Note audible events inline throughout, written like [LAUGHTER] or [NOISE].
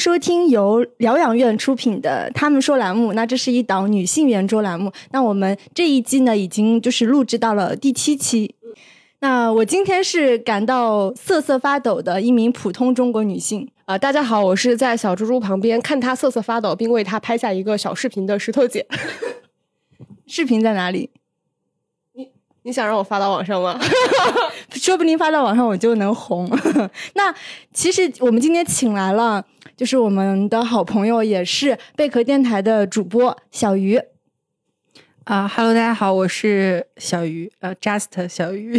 收听由疗养院出品的《他们说》栏目。那这是一档女性圆桌栏目。那我们这一季呢，已经就是录制到了第七期。那我今天是感到瑟瑟发抖的一名普通中国女性。啊、大家好，我是在小猪猪旁边看她瑟瑟发抖，并为她拍下一个小视频的石头姐。[LAUGHS] 视频在哪里？你想让我发到网上吗？[LAUGHS] 说不定发到网上我就能红。[LAUGHS] 那其实我们今天请来了，就是我们的好朋友，也是贝壳电台的主播小鱼。啊哈喽，大家好，我是小鱼，呃，Just 小鱼。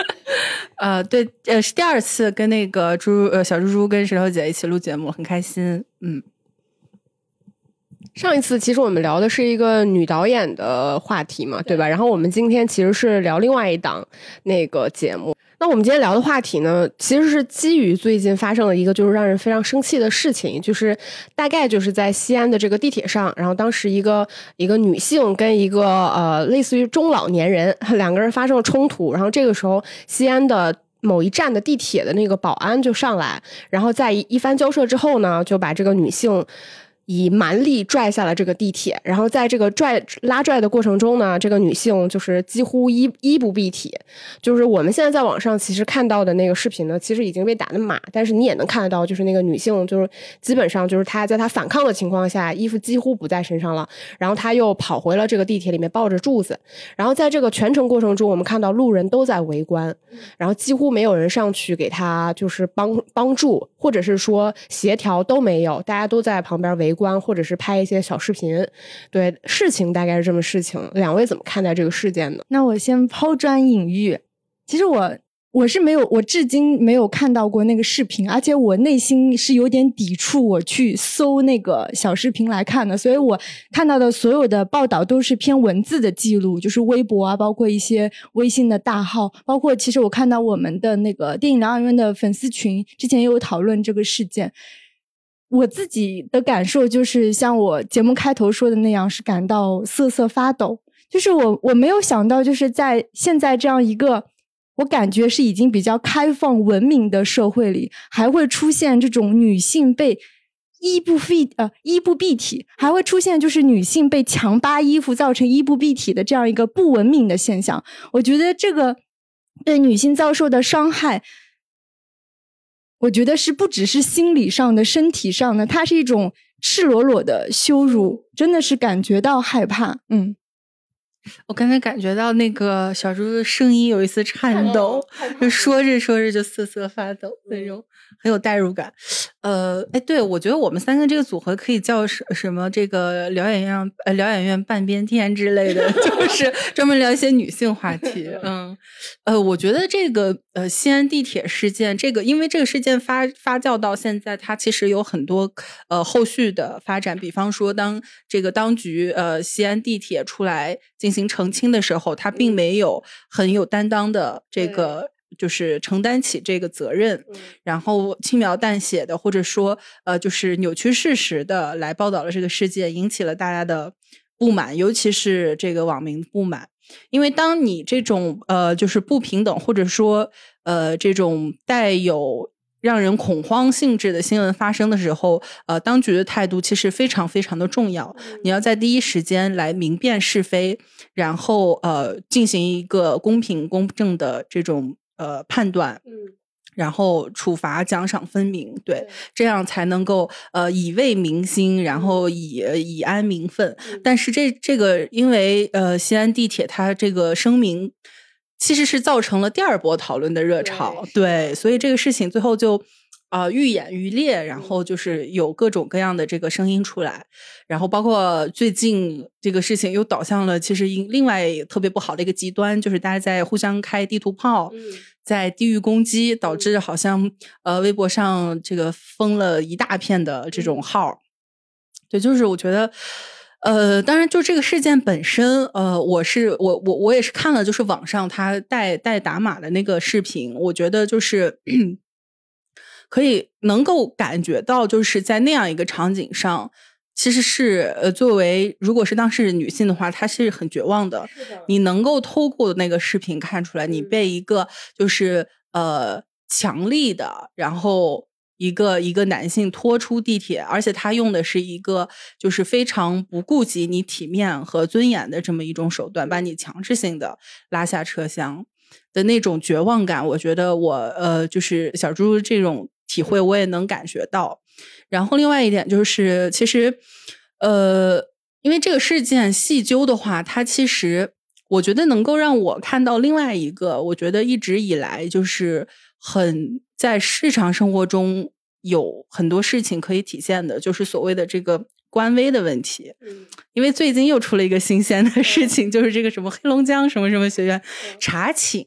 [LAUGHS] 呃，对，呃，是第二次跟那个猪呃小猪猪跟石头姐一起录节目，很开心。嗯，上一次其实我们聊的是一个女导演的话题嘛，对吧？然后我们今天其实是聊另外一档那个节目。那我们今天聊的话题呢，其实是基于最近发生了一个就是让人非常生气的事情，就是大概就是在西安的这个地铁上，然后当时一个一个女性跟一个呃类似于中老年人两个人发生了冲突，然后这个时候西安的。某一站的地铁的那个保安就上来，然后在一番交涉之后呢，就把这个女性以蛮力拽下了这个地铁。然后在这个拽拉拽的过程中呢，这个女性就是几乎衣衣不蔽体。就是我们现在在网上其实看到的那个视频呢，其实已经被打的码，但是你也能看得到，就是那个女性就是基本上就是她在她反抗的情况下，衣服几乎不在身上了。然后她又跑回了这个地铁里面抱着柱子。然后在这个全程过程中，我们看到路人都在围观。然后几乎没有人上去给她就是帮帮助，或者是说协调都没有，大家都在旁边围观，或者是拍一些小视频。对，事情大概是这么事情。两位怎么看待这个事件呢？那我先抛砖引玉。其实我我是没有，我至今没有看到过那个视频，而且我内心是有点抵触我去搜那个小视频来看的，所以我看到的所有的报道都是偏文字的记录，就是微博啊，包括一些微信的大号，包括其实我看到我们的那个电影疗养院的粉丝群之前也有讨论这个事件。我自己的感受就是像我节目开头说的那样，是感到瑟瑟发抖。就是我我没有想到，就是在现在这样一个我感觉是已经比较开放文明的社会里，还会出现这种女性被衣不蔽呃衣不蔽体，还会出现就是女性被强扒衣服造成衣不蔽体的这样一个不文明的现象。我觉得这个对女性遭受的伤害。我觉得是不只是心理上的、身体上的，它是一种赤裸裸的羞辱，真的是感觉到害怕。嗯，我刚才感觉到那个小猪的声音有一丝颤抖，就说着说着就瑟瑟发抖那种，很有代入感。呃，哎，对，我觉得我们三个这个组合可以叫什什么？这个疗养院呃疗养院半边天之类的，[LAUGHS] 就是专门聊一些女性话题。[LAUGHS] 嗯，呃，我觉得这个呃西安地铁事件，这个因为这个事件发发酵到现在，它其实有很多呃后续的发展。比方说，当这个当局呃西安地铁出来进行澄清的时候，他并没有很有担当的这个。就是承担起这个责任，然后轻描淡写的，或者说呃，就是扭曲事实的来报道了这个事件，引起了大家的不满，尤其是这个网民不满。因为当你这种呃，就是不平等，或者说呃，这种带有让人恐慌性质的新闻发生的时候，呃，当局的态度其实非常非常的重要。你要在第一时间来明辨是非，然后呃，进行一个公平公正的这种。呃，判断，嗯，然后处罚奖赏分明，对，这样才能够呃以慰民心，然后以以安民愤。但是这这个，因为呃西安地铁它这个声明，其实是造成了第二波讨论的热潮，[LAUGHS] 对，所以这个事情最后就。啊，愈演愈烈，然后就是有各种各样的这个声音出来，然后包括最近这个事情又导向了其实另外特别不好的一个极端，就是大家在互相开地图炮，在地域攻击，导致好像呃微博上这个封了一大片的这种号。对，就是我觉得，呃，当然就这个事件本身，呃，我是我我我也是看了，就是网上他带带打码的那个视频，我觉得就是。[CLEARS THROAT] 可以能够感觉到，就是在那样一个场景上，其实是呃，作为如果是当事人女性的话，她是很绝望的。你能够透过那个视频看出来，你被一个就是呃强力的，然后。一个一个男性拖出地铁，而且他用的是一个就是非常不顾及你体面和尊严的这么一种手段，把你强制性的拉下车厢的那种绝望感，我觉得我呃就是小猪这种体会我也能感觉到。然后另外一点就是，其实呃，因为这个事件细究的话，它其实我觉得能够让我看到另外一个，我觉得一直以来就是很。在日常生活中有很多事情可以体现的，就是所谓的这个官微的问题。嗯，因为最近又出了一个新鲜的事情，就是这个什么黑龙江什么什么学院查寝，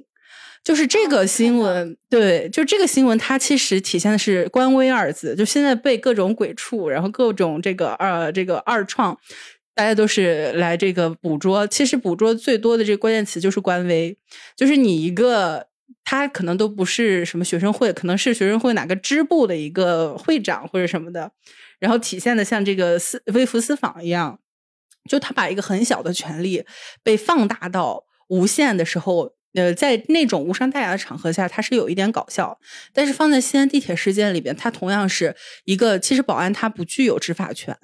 就是这个新闻。对，就这个新闻，它其实体现的是“官微”二字。就现在被各种鬼畜，然后各种这个二这个二创，大家都是来这个捕捉。其实捕捉最多的这个关键词就是“官微”，就是你一个。他可能都不是什么学生会，可能是学生会哪个支部的一个会长或者什么的，然后体现的像这个私微服私访一样，就他把一个很小的权利被放大到无限的时候。呃，在那种无伤大雅的场合下，它是有一点搞笑，但是放在西安地铁事件里边，它同样是一个，其实保安他不具有执法权，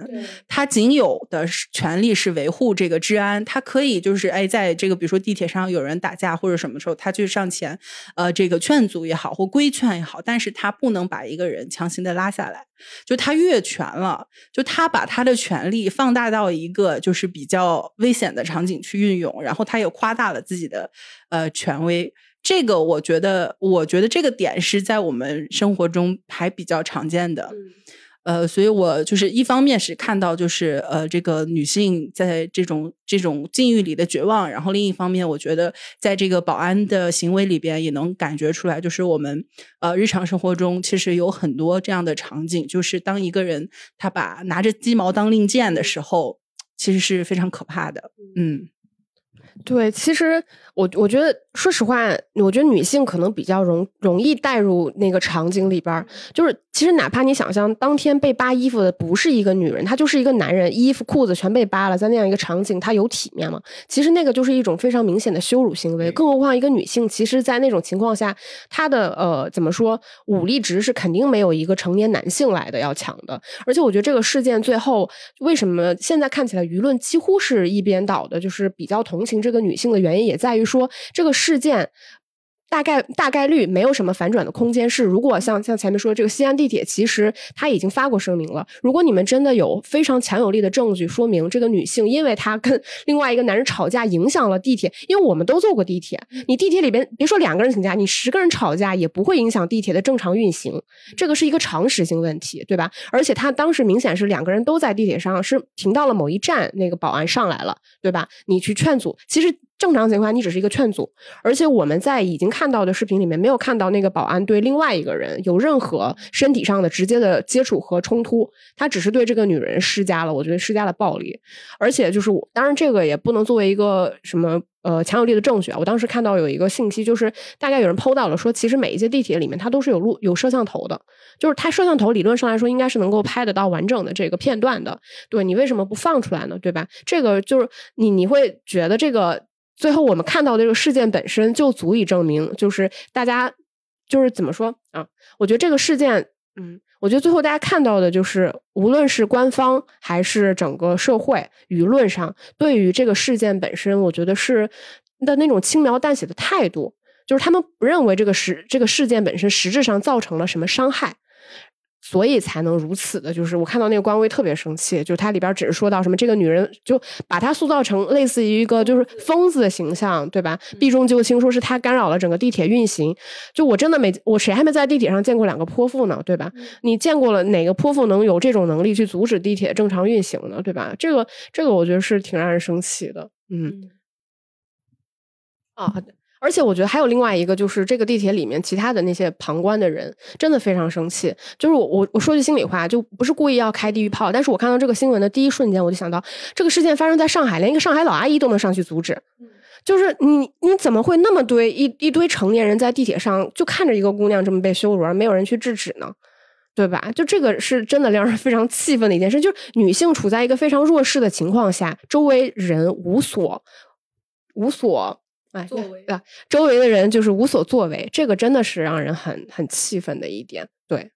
他仅有的权利是维护这个治安，他可以就是哎，在这个比如说地铁上有人打架或者什么时候，他去上前，呃，这个劝阻也好或规劝也好，但是他不能把一个人强行的拉下来。就他越权了，就他把他的权力放大到一个就是比较危险的场景去运用，然后他也夸大了自己的呃权威。这个我觉得，我觉得这个点是在我们生活中还比较常见的。呃，所以我就是一方面是看到就是呃这个女性在这种这种境遇里的绝望，然后另一方面我觉得在这个保安的行为里边也能感觉出来，就是我们呃日常生活中其实有很多这样的场景，就是当一个人他把拿着鸡毛当令箭的时候，其实是非常可怕的。嗯，对，其实我我觉得。说实话，我觉得女性可能比较容容易带入那个场景里边儿。就是其实哪怕你想象当天被扒衣服的不是一个女人，她就是一个男人，衣服裤子全被扒了，在那样一个场景，她有体面吗？其实那个就是一种非常明显的羞辱行为。更何况一个女性，其实，在那种情况下，她的呃怎么说，武力值是肯定没有一个成年男性来的要强的。而且我觉得这个事件最后为什么现在看起来舆论几乎是一边倒的，就是比较同情这个女性的原因，也在于说这个。事件大概大概率没有什么反转的空间。是如果像像前面说这个西安地铁，其实他已经发过声明了。如果你们真的有非常强有力的证据，说明这个女性因为她跟 [LAUGHS] 另外一个男人吵架，影响了地铁。因为我们都坐过地铁，你地铁里边别说两个人请假，你十个人吵架也不会影响地铁的正常运行。这个是一个常识性问题，对吧？而且他当时明显是两个人都在地铁上，是停到了某一站，那个保安上来了，对吧？你去劝阻，其实。正常情况，你只是一个劝阻，而且我们在已经看到的视频里面没有看到那个保安对另外一个人有任何身体上的直接的接触和冲突，他只是对这个女人施加了，我觉得施加了暴力，而且就是我，当然这个也不能作为一个什么呃强有力的证据啊。我当时看到有一个信息，就是大概有人剖到了，说其实每一节地铁里面它都是有录有摄像头的，就是它摄像头理论上来说应该是能够拍得到完整的这个片段的，对你为什么不放出来呢？对吧？这个就是你你会觉得这个。最后，我们看到的这个事件本身就足以证明，就是大家就是怎么说啊？我觉得这个事件，嗯，我觉得最后大家看到的就是，无论是官方还是整个社会舆论上，对于这个事件本身，我觉得是的那种轻描淡写的态度，就是他们不认为这个事这个事件本身实质上造成了什么伤害。所以才能如此的，就是我看到那个官微特别生气，就它里边只是说到什么这个女人就把她塑造成类似于一个就是疯子的形象，对吧？避重就轻，说是她干扰了整个地铁运行。就我真的没我谁还没在地铁上见过两个泼妇呢，对吧？你见过了哪个泼妇能有这种能力去阻止地铁正常运行呢，对吧？这个这个我觉得是挺让人生气的，嗯。啊。而且我觉得还有另外一个，就是这个地铁里面其他的那些旁观的人真的非常生气。就是我我我说句心里话，就不是故意要开地狱炮，但是我看到这个新闻的第一瞬间，我就想到这个事件发生在上海，连一个上海老阿姨都能上去阻止。就是你你怎么会那么堆一一堆成年人在地铁上就看着一个姑娘这么被羞辱，而没有人去制止呢？对吧？就这个是真的让人非常气愤的一件事，就是女性处在一个非常弱势的情况下，周围人无所无所哎作为啊，周围的人就是无所作为，这个真的是让人很很气愤的一点。对，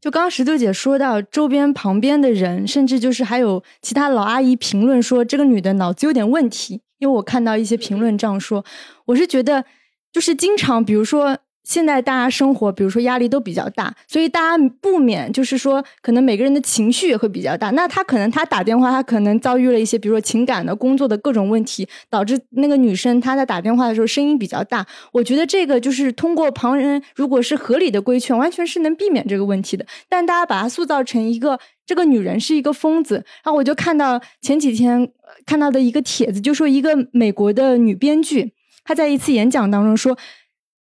就刚刚石头姐说到周边旁边的人，甚至就是还有其他老阿姨评论说这个女的脑子有点问题，因为我看到一些评论这样说，我是觉得就是经常比如说。现在大家生活，比如说压力都比较大，所以大家不免就是说，可能每个人的情绪也会比较大。那他可能他打电话，他可能遭遇了一些，比如说情感的、工作的各种问题，导致那个女生她在打电话的时候声音比较大。我觉得这个就是通过旁人如果是合理的规劝，完全是能避免这个问题的。但大家把她塑造成一个这个女人是一个疯子，然后我就看到前几天看到的一个帖子，就说一个美国的女编剧，她在一次演讲当中说。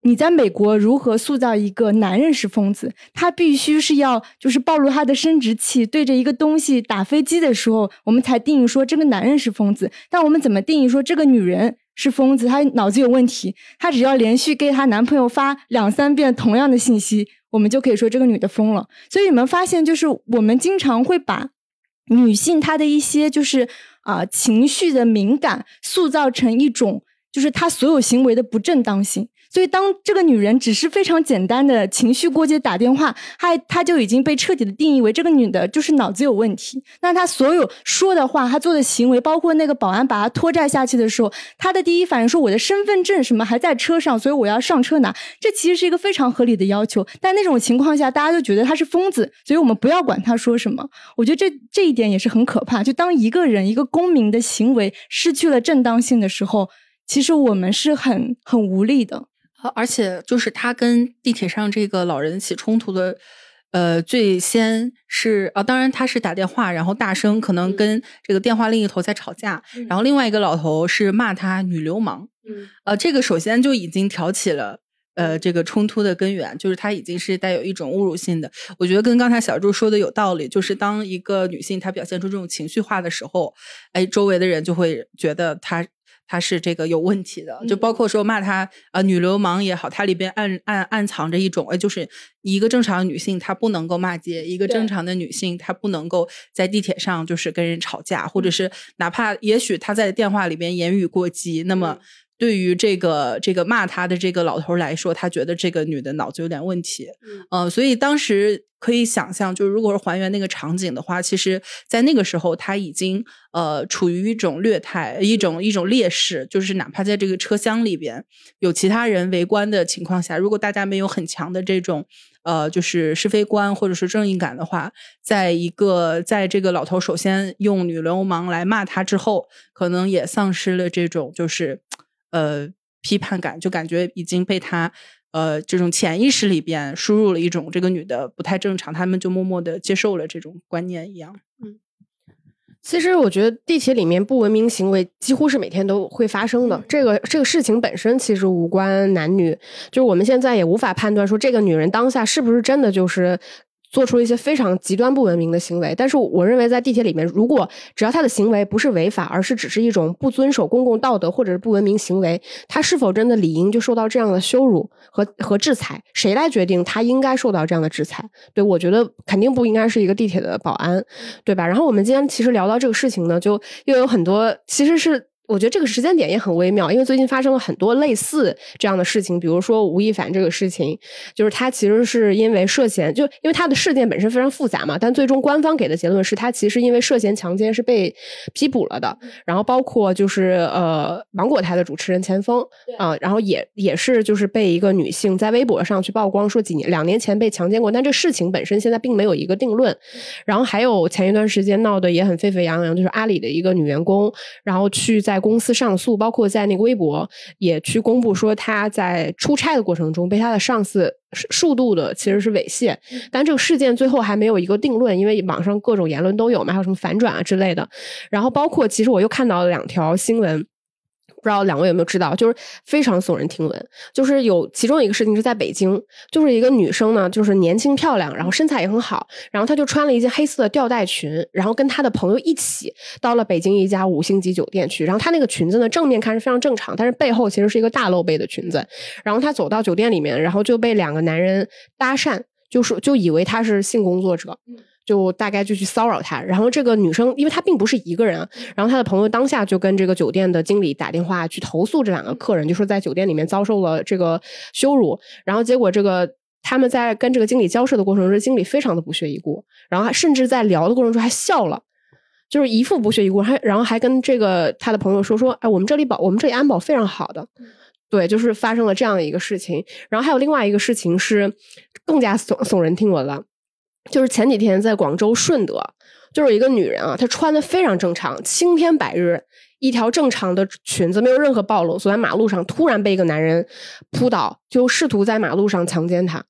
你在美国如何塑造一个男人是疯子？他必须是要就是暴露他的生殖器，对着一个东西打飞机的时候，我们才定义说这个男人是疯子。但我们怎么定义说这个女人是疯子？她脑子有问题？她只要连续给她男朋友发两三遍同样的信息，我们就可以说这个女的疯了。所以你们发现，就是我们经常会把女性她的一些就是啊情绪的敏感塑造成一种就是她所有行为的不正当性。所以，当这个女人只是非常简单的情绪过激打电话，她她就已经被彻底的定义为这个女的就是脑子有问题。那她所有说的话，她做的行为，包括那个保安把她拖拽下去的时候，她的第一反应说：“我的身份证什么还在车上，所以我要上车拿。”这其实是一个非常合理的要求。但那种情况下，大家就觉得她是疯子，所以我们不要管她说什么。我觉得这这一点也是很可怕。就当一个人一个公民的行为失去了正当性的时候，其实我们是很很无力的。而且就是他跟地铁上这个老人起冲突的，呃，最先是啊，当然他是打电话，然后大声，可能跟这个电话另一头在吵架，然后另外一个老头是骂他女流氓，嗯，呃，这个首先就已经挑起了呃这个冲突的根源，就是他已经是带有一种侮辱性的。我觉得跟刚才小朱说的有道理，就是当一个女性她表现出这种情绪化的时候，哎，周围的人就会觉得她。他是这个有问题的，就包括说骂他啊女流氓也好，它里边暗暗暗藏着一种，哎，就是一个正常的女性她不能够骂街，一个正常的女性她不能够在地铁上就是跟人吵架，或者是哪怕也许她在电话里边言语过激，那么对于这个这个骂他的这个老头来说，他觉得这个女的脑子有点问题，嗯，所以当时。可以想象，就是如果是还原那个场景的话，其实，在那个时候他已经呃处于一种劣态，一种一种劣势，就是哪怕在这个车厢里边有其他人围观的情况下，如果大家没有很强的这种呃就是是非观或者是正义感的话，在一个在这个老头首先用女流氓来骂他之后，可能也丧失了这种就是呃批判感，就感觉已经被他。呃，这种潜意识里边输入了一种这个女的不太正常，他们就默默的接受了这种观念一样。嗯，其实我觉得地铁里面不文明行为几乎是每天都会发生的。这个这个事情本身其实无关男女，就是我们现在也无法判断说这个女人当下是不是真的就是。做出一些非常极端不文明的行为，但是我认为在地铁里面，如果只要他的行为不是违法，而是只是一种不遵守公共道德或者是不文明行为，他是否真的理应就受到这样的羞辱和和制裁？谁来决定他应该受到这样的制裁？对我觉得肯定不应该是一个地铁的保安，对吧？然后我们今天其实聊到这个事情呢，就又有很多其实是。我觉得这个时间点也很微妙，因为最近发生了很多类似这样的事情，比如说吴亦凡这个事情，就是他其实是因为涉嫌，就因为他的事件本身非常复杂嘛，但最终官方给的结论是他其实因为涉嫌强奸是被批捕了的。然后包括就是呃芒果台的主持人钱枫啊，然后也也是就是被一个女性在微博上去曝光说几年两年前被强奸过，但这事情本身现在并没有一个定论。然后还有前一段时间闹得也很沸沸扬扬，就是阿里的一个女员工，然后去在在公司上诉，包括在那个微博也去公布说，他在出差的过程中被他的上司数度的其实是猥亵，但这个事件最后还没有一个定论，因为网上各种言论都有嘛，还有什么反转啊之类的。然后包括其实我又看到了两条新闻。不知道两位有没有知道，就是非常耸人听闻。就是有其中一个事情是在北京，就是一个女生呢，就是年轻漂亮，然后身材也很好，然后她就穿了一件黑色的吊带裙，然后跟她的朋友一起到了北京一家五星级酒店去。然后她那个裙子呢，正面看是非常正常，但是背后其实是一个大露背的裙子。然后她走到酒店里面，然后就被两个男人搭讪，就是就以为她是性工作者。就大概就去骚扰她，然后这个女生，因为她并不是一个人，然后她的朋友当下就跟这个酒店的经理打电话去投诉这两个客人，就说在酒店里面遭受了这个羞辱，然后结果这个他们在跟这个经理交涉的过程中，经理非常的不屑一顾，然后还甚至在聊的过程中还笑了，就是一副不屑一顾，还然后还跟这个他的朋友说说，哎，我们这里保我们这里安保非常好的，对，就是发生了这样的一个事情，然后还有另外一个事情是更加耸耸人听闻了。就是前几天在广州顺德，就是一个女人啊，她穿的非常正常，青天白日，一条正常的裙子，没有任何暴露，走在马路上，突然被一个男人扑倒，就试图在马路上强奸她。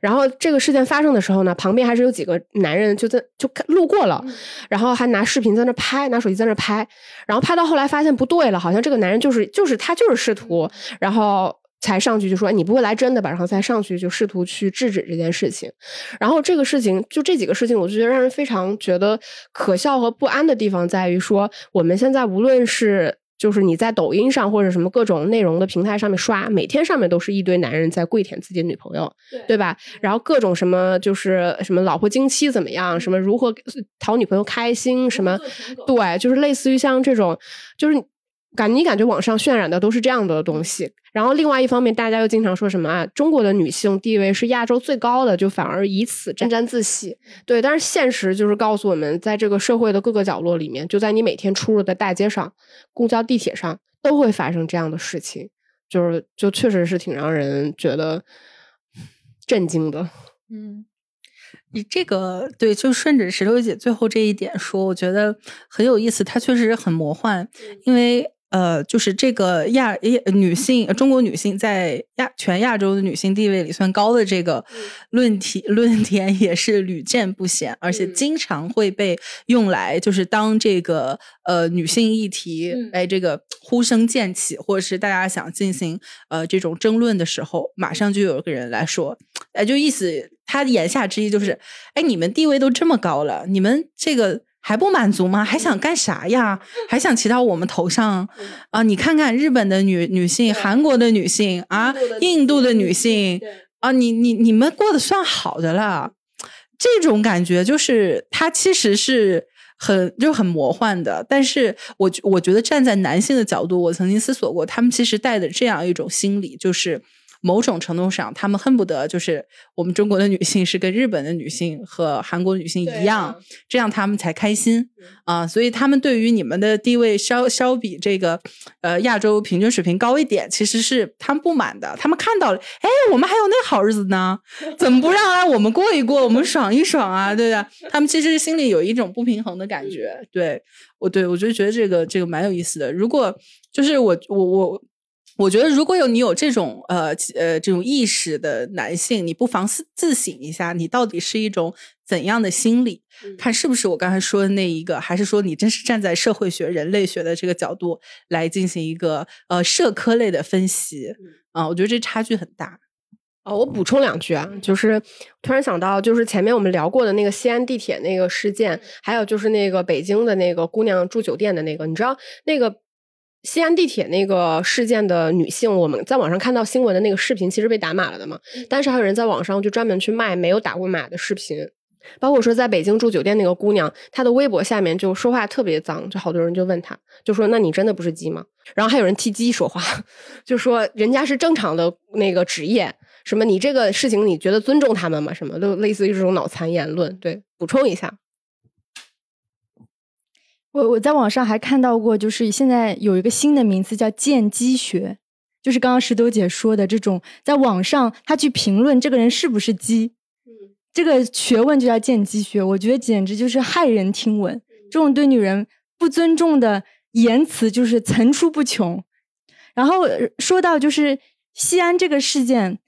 然后这个事件发生的时候呢，旁边还是有几个男人就在就路过了，然后还拿视频在那拍，拿手机在那拍，然后拍到后来发现不对了，好像这个男人就是就是他就是试图，然后。才上去就说你不会来真的吧？然后才上去就试图去制止这件事情。然后这个事情就这几个事情，我就觉得让人非常觉得可笑和不安的地方在于说，我们现在无论是就是你在抖音上或者什么各种内容的平台上面刷，每天上面都是一堆男人在跪舔自己的女朋友，对吧？然后各种什么就是什么老婆经期怎么样，什么如何讨女朋友开心，什么对，就是类似于像这种就是。感你感觉网上渲染的都是这样的东西，然后另外一方面，大家又经常说什么啊？中国的女性地位是亚洲最高的，就反而以此沾沾自喜。对，但是现实就是告诉我们，在这个社会的各个角落里面，就在你每天出入的大街上、公交、地铁上，都会发生这样的事情，就是就确实是挺让人觉得震惊的。嗯，你这个对，就顺着石头姐最后这一点说，我觉得很有意思，它确实很魔幻，因为。呃，就是这个亚亚女性，中国女性在亚全亚洲的女性地位里算高的这个论题论点也是屡见不鲜，而且经常会被用来就是当这个呃女性议题哎这个呼声渐起，或者是大家想进行呃这种争论的时候，马上就有个人来说，哎，就意思他言下之意就是，哎，你们地位都这么高了，你们这个。还不满足吗？还想干啥呀？还想骑到我们头上啊？你看看日本的女女性、韩国的女性啊，印度的女性啊，你你你们过得算好的了。这种感觉就是它其实是很就很魔幻的。但是我我觉得站在男性的角度，我曾经思索过，他们其实带的这样一种心理，就是。某种程度上，他们恨不得就是我们中国的女性是跟日本的女性和韩国女性一样，这样他们才开心啊。所以他们对于你们的地位稍稍比这个呃亚洲平均水平高一点，其实是他们不满的。他们看到了，哎，我们还有那好日子呢，怎么不让来我们过一过，我们爽一爽啊？对吧？他们其实心里有一种不平衡的感觉。对我，对我就觉得这个这个蛮有意思的。如果就是我我我。我觉得，如果有你有这种呃呃这种意识的男性，你不妨自自省一下，你到底是一种怎样的心理？看是不是我刚才说的那一个，还是说你真是站在社会学、人类学的这个角度来进行一个呃社科类的分析？啊，我觉得这差距很大。哦，我补充两句啊，就是突然想到，就是前面我们聊过的那个西安地铁那个事件，还有就是那个北京的那个姑娘住酒店的那个，你知道那个。西安地铁那个事件的女性，我们在网上看到新闻的那个视频，其实被打码了的嘛。但是还有人在网上就专门去卖没有打过码的视频，包括说在北京住酒店那个姑娘，她的微博下面就说话特别脏，就好多人就问她，就说那你真的不是鸡吗？然后还有人替鸡说话，[LAUGHS] 就说人家是正常的那个职业，什么你这个事情你觉得尊重他们吗？什么都类似于这种脑残言论。对，补充一下。我我在网上还看到过，就是现在有一个新的名词叫“见鸡学”，就是刚刚石头姐说的这种，在网上他去评论这个人是不是鸡，这个学问就叫“见鸡学”。我觉得简直就是骇人听闻，这种对女人不尊重的言辞就是层出不穷。然后说到就是西安这个事件。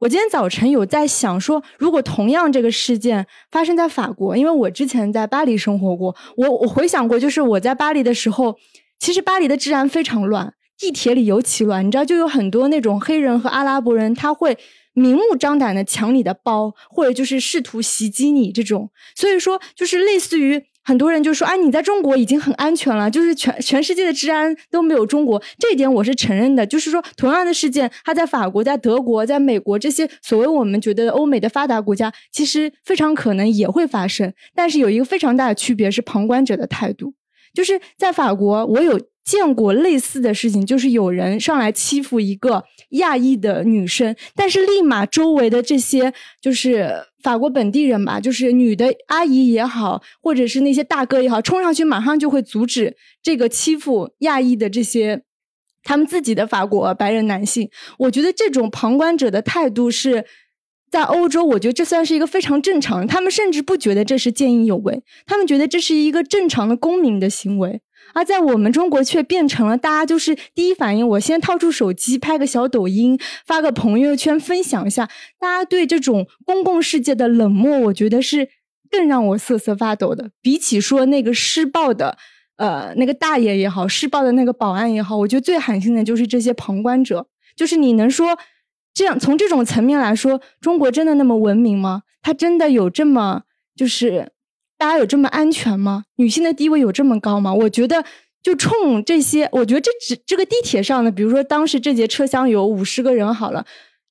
我今天早晨有在想说，如果同样这个事件发生在法国，因为我之前在巴黎生活过，我我回想过，就是我在巴黎的时候，其实巴黎的治安非常乱，地铁里尤其乱，你知道，就有很多那种黑人和阿拉伯人，他会明目张胆的抢你的包，或者就是试图袭击你这种。所以说，就是类似于很多人就说，啊，你在中国已经很安全了，就是全全世界的治安都没有中国。这一点我是承认的。就是说，同样的事件，它在法国、在德国、在美国这些所谓我们觉得欧美的发达国家，其实非常可能也会发生。但是有一个非常大的区别是旁观者的态度。就是在法国，我有见过类似的事情，就是有人上来欺负一个亚裔的女生，但是立马周围的这些就是法国本地人吧，就是女的阿姨也好，或者是那些大哥也好，冲上去马上就会阻止这个欺负亚裔的这些他们自己的法国白人男性。我觉得这种旁观者的态度是。在欧洲，我觉得这算是一个非常正常的，他们甚至不觉得这是见义勇为，他们觉得这是一个正常的公民的行为。而在我们中国，却变成了大家就是第一反应，我先掏出手机拍个小抖音，发个朋友圈分享一下。大家对这种公共世界的冷漠，我觉得是更让我瑟瑟发抖的。比起说那个施暴的，呃，那个大爷也好，施暴的那个保安也好，我觉得最寒心的就是这些旁观者，就是你能说。这样，从这种层面来说，中国真的那么文明吗？它真的有这么就是大家有这么安全吗？女性的地位有这么高吗？我觉得，就冲这些，我觉得这只这个地铁上的，比如说当时这节车厢有五十个人好了，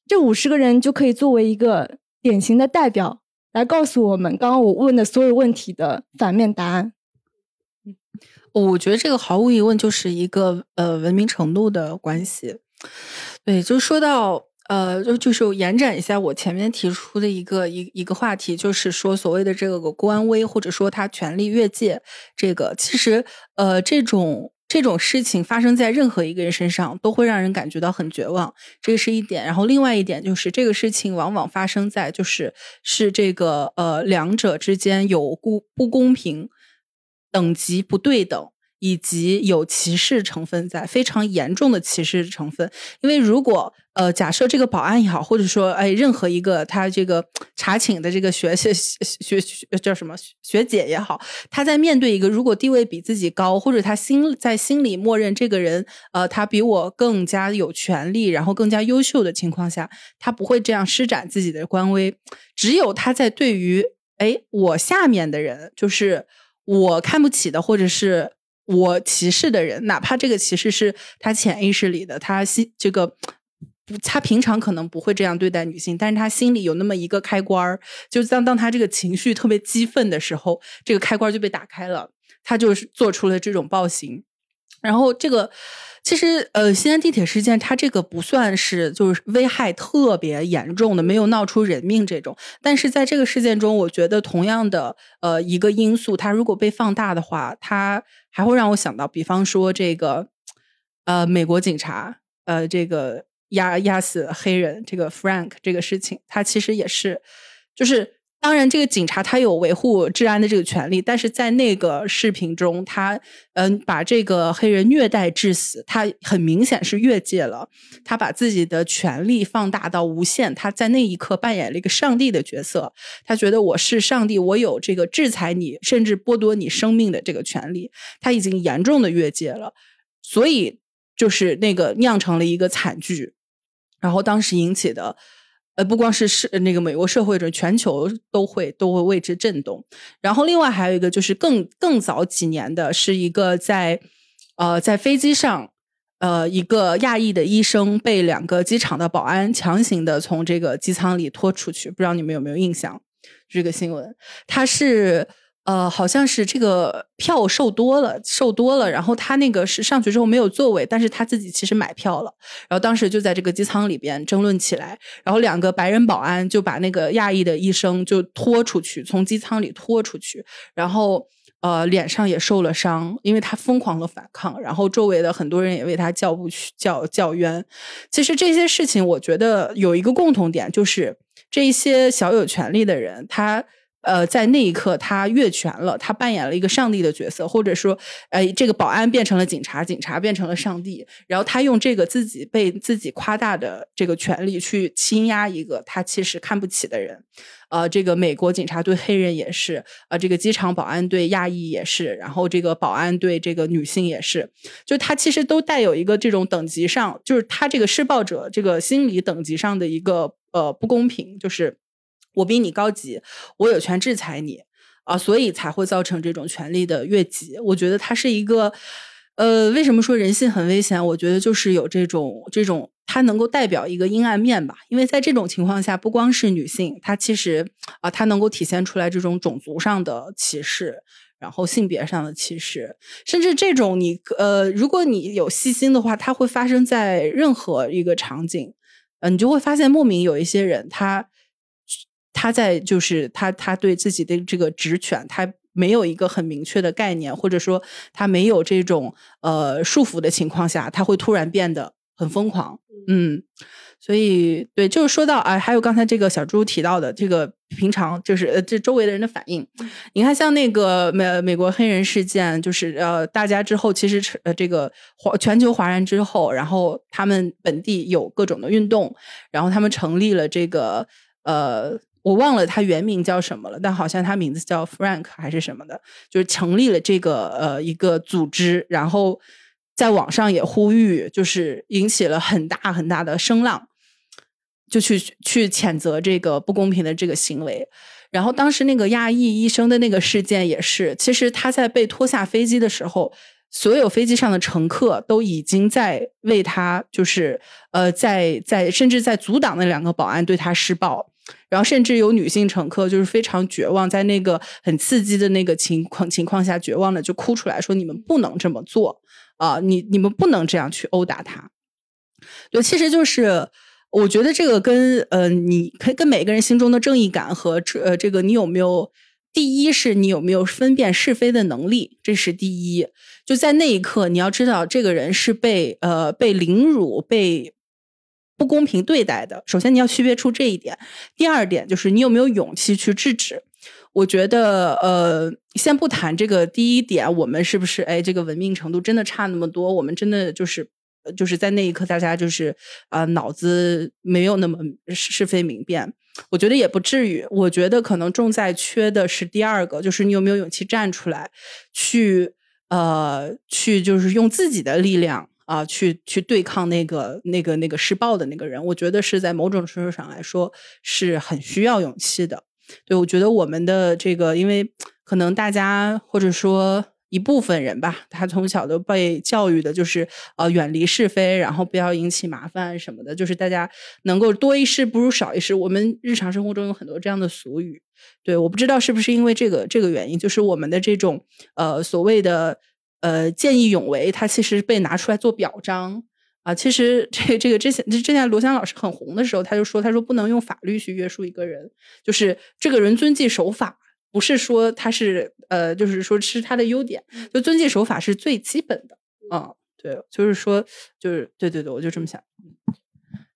这五十个人就可以作为一个典型的代表来告诉我们刚刚我问的所有问题的反面答案。我觉得这个毫无疑问就是一个呃文明程度的关系。对，就说到。呃，就就是延展一下我前面提出的一个一一个话题，就是说所谓的这个官威，或者说他权力越界，这个其实呃这种这种事情发生在任何一个人身上，都会让人感觉到很绝望，这是一点。然后另外一点就是这个事情往往发生在就是是这个呃两者之间有不不公平，等级不对等。以及有歧视成分在，非常严重的歧视成分。因为如果呃，假设这个保安也好，或者说哎，任何一个他这个查寝的这个学学学学叫什么学姐也好，他在面对一个如果地位比自己高，或者他心在心里默认这个人呃，他比我更加有权利，然后更加优秀的情况下，他不会这样施展自己的官威。只有他在对于哎我下面的人，就是我看不起的，或者是。我歧视的人，哪怕这个歧视是他潜意识里的，他心这个，他平常可能不会这样对待女性，但是他心里有那么一个开关儿，就当当他这个情绪特别激愤的时候，这个开关就被打开了，他就是做出了这种暴行，然后这个。其实，呃，西安地铁事件，它这个不算是就是危害特别严重的，没有闹出人命这种。但是在这个事件中，我觉得同样的，呃，一个因素，它如果被放大的话，它还会让我想到，比方说这个，呃，美国警察，呃，这个压压死黑人这个 Frank 这个事情，它其实也是，就是。当然，这个警察他有维护治安的这个权利，但是在那个视频中，他嗯把这个黑人虐待致死，他很明显是越界了。他把自己的权利放大到无限，他在那一刻扮演了一个上帝的角色。他觉得我是上帝，我有这个制裁你，甚至剥夺你生命的这个权利。他已经严重的越界了，所以就是那个酿成了一个惨剧，然后当时引起的。呃，不光是是那个美国社会者，全球都会都会为之震动。然后，另外还有一个就是更更早几年的，是一个在呃在飞机上，呃一个亚裔的医生被两个机场的保安强行的从这个机舱里拖出去，不知道你们有没有印象？这个新闻，他是。呃，好像是这个票售多了，售多了，然后他那个是上去之后没有座位，但是他自己其实买票了，然后当时就在这个机舱里边争论起来，然后两个白人保安就把那个亚裔的医生就拖出去，从机舱里拖出去，然后呃脸上也受了伤，因为他疯狂的反抗，然后周围的很多人也为他叫不去叫叫冤。其实这些事情，我觉得有一个共同点，就是这些小有权利的人，他。呃，在那一刻他越权了，他扮演了一个上帝的角色，或者说，呃，这个保安变成了警察，警察变成了上帝，然后他用这个自己被自己夸大的这个权利去欺压一个他其实看不起的人。呃，这个美国警察对黑人也是，呃，这个机场保安对亚裔也是，然后这个保安对这个女性也是，就他其实都带有一个这种等级上，就是他这个施暴者这个心理等级上的一个呃不公平，就是我比你高级，我有权制裁你啊，所以才会造成这种权力的越级。我觉得他是一个。呃，为什么说人性很危险？我觉得就是有这种这种，它能够代表一个阴暗面吧。因为在这种情况下，不光是女性，她其实啊，她能够体现出来这种种族上的歧视，然后性别上的歧视，甚至这种你呃，如果你有细心的话，它会发生在任何一个场景，呃，你就会发现莫名有一些人，他他在就是他他对自己的这个职权，他。没有一个很明确的概念，或者说他没有这种呃束缚的情况下，他会突然变得很疯狂。嗯，所以对，就是说到啊，还有刚才这个小猪提到的这个平常就是呃这周围的人的反应。你看，像那个美美国黑人事件，就是呃大家之后其实呃这个华全球哗然之后，然后他们本地有各种的运动，然后他们成立了这个呃。我忘了他原名叫什么了，但好像他名字叫 Frank 还是什么的，就是成立了这个呃一个组织，然后在网上也呼吁，就是引起了很大很大的声浪，就去去谴责这个不公平的这个行为。然后当时那个亚裔医生的那个事件也是，其实他在被拖下飞机的时候，所有飞机上的乘客都已经在为他，就是呃在在甚至在阻挡那两个保安对他施暴。然后甚至有女性乘客就是非常绝望，在那个很刺激的那个情况情况下，绝望的就哭出来说：“你们不能这么做啊！你你们不能这样去殴打他。”对，其实就是我觉得这个跟呃，你可以跟每个人心中的正义感和这呃这个你有没有，第一是你有没有分辨是非的能力，这是第一。就在那一刻，你要知道这个人是被呃被凌辱被。不公平对待的，首先你要区别出这一点。第二点就是你有没有勇气去制止。我觉得，呃，先不谈这个第一点，我们是不是哎，这个文明程度真的差那么多？我们真的就是就是在那一刻，大家就是啊，脑子没有那么是非明辨。我觉得也不至于。我觉得可能重在缺的是第二个，就是你有没有勇气站出来，去呃，去就是用自己的力量。啊，去去对抗那个那个那个施暴的那个人，我觉得是在某种程度上来说是很需要勇气的。对我觉得我们的这个，因为可能大家或者说一部分人吧，他从小都被教育的就是呃远离是非，然后不要引起麻烦什么的，就是大家能够多一事不如少一事。我们日常生活中有很多这样的俗语。对，我不知道是不是因为这个这个原因，就是我们的这种呃所谓的。呃，见义勇为，他其实被拿出来做表彰啊。其实这这个之前之前罗翔老师很红的时候，他就说，他说不能用法律去约束一个人，就是这个人遵纪守法，不是说他是呃，就是说是他的优点，就遵纪守法是最基本的啊。对，就是说，就是对对对，我就这么想。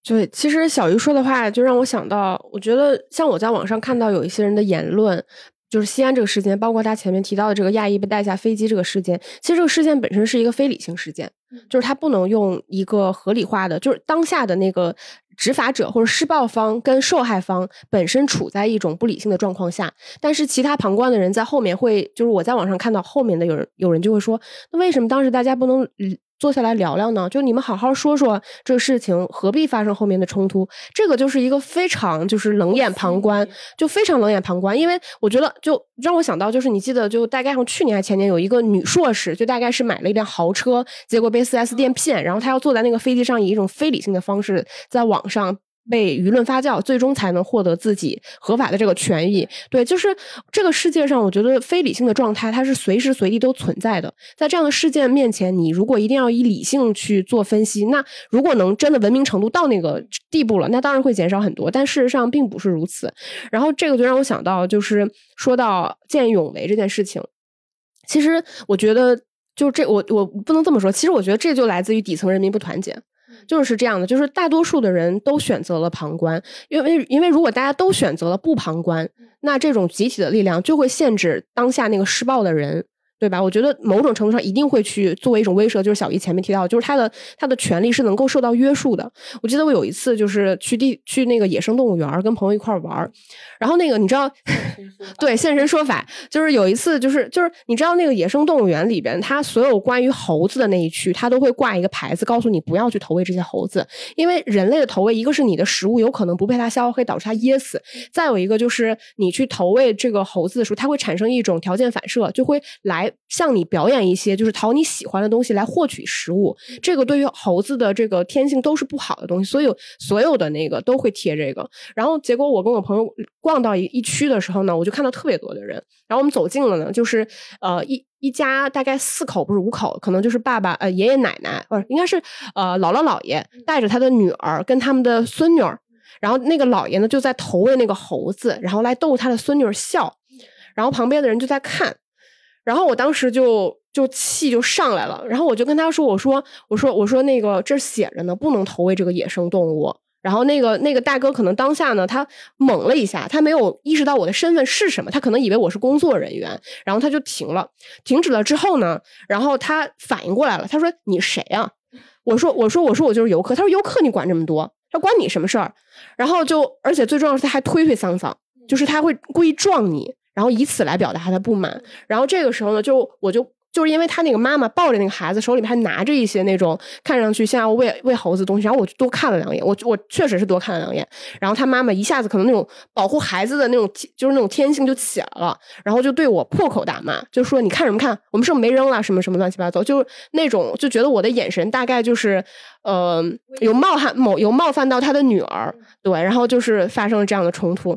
对，其实小鱼说的话就让我想到，我觉得像我在网上看到有一些人的言论。就是西安这个事件，包括他前面提到的这个亚裔被带下飞机这个事件，其实这个事件本身是一个非理性事件，就是他不能用一个合理化的，就是当下的那个执法者或者施暴方跟受害方本身处在一种不理性的状况下，但是其他旁观的人在后面会，就是我在网上看到后面的有人有人就会说，那为什么当时大家不能？坐下来聊聊呢，就你们好好说说这个事情，何必发生后面的冲突？这个就是一个非常就是冷眼旁观，就非常冷眼旁观。因为我觉得，就让我想到，就是你记得，就大概上去年还前年，有一个女硕士，就大概是买了一辆豪车，结果被四 S 店骗，然后她要坐在那个飞机上，以一种非理性的方式在网上。被舆论发酵，最终才能获得自己合法的这个权益。对，就是这个世界上，我觉得非理性的状态，它是随时随地都存在的。在这样的事件面前，你如果一定要以理性去做分析，那如果能真的文明程度到那个地步了，那当然会减少很多。但事实上并不是如此。然后这个就让我想到，就是说到见义勇为这件事情，其实我觉得，就这我我不能这么说。其实我觉得这就来自于底层人民不团结。就是这样的，就是大多数的人都选择了旁观，因为因为如果大家都选择了不旁观，那这种集体的力量就会限制当下那个施暴的人。对吧？我觉得某种程度上一定会去作为一种威慑，就是小姨前面提到，就是他的他的权利是能够受到约束的。我记得我有一次就是去地去那个野生动物园跟朋友一块玩然后那个你知道，对现身说法，就是有一次就是就是你知道那个野生动物园里边，它所有关于猴子的那一区，它都会挂一个牌子，告诉你不要去投喂这些猴子，因为人类的投喂，一个是你的食物有可能不被它消化，会导致它噎死；再有一个就是你去投喂这个猴子的时候，它会产生一种条件反射，就会来。向你表演一些就是讨你喜欢的东西来获取食物，这个对于猴子的这个天性都是不好的东西，所以所有的那个都会贴这个。然后结果我跟我朋友逛到一一区的时候呢，我就看到特别多的人。然后我们走近了呢，就是呃一一家大概四口不是五口，可能就是爸爸呃爷爷奶奶，不是应该是呃姥姥姥爷带着他的女儿跟他们的孙女儿，然后那个姥爷呢就在投喂那个猴子，然后来逗他的孙女儿笑，然后旁边的人就在看。然后我当时就就气就上来了，然后我就跟他说：“我说我说我说那个这写着呢，不能投喂这个野生动物。”然后那个那个大哥可能当下呢，他懵了一下，他没有意识到我的身份是什么，他可能以为我是工作人员，然后他就停了，停止了之后呢，然后他反应过来了，他说：“你谁啊？”我说：“我说我说我就是游客。”他说：“游客你管这么多？他关你什么事儿？”然后就而且最重要是他还推推搡搡，就是他会故意撞你。然后以此来表达他的不满。然后这个时候呢，就我就就是因为他那个妈妈抱着那个孩子，手里面还拿着一些那种看上去像要喂喂猴子东西。然后我就多看了两眼，我我确实是多看了两眼。然后他妈妈一下子可能那种保护孩子的那种就是那种天性就起来了，然后就对我破口大骂，就说你看什么看？我们是不是没扔了？什么什么乱七八糟？就是那种就觉得我的眼神大概就是呃有冒犯某有冒犯到他的女儿，对，然后就是发生了这样的冲突。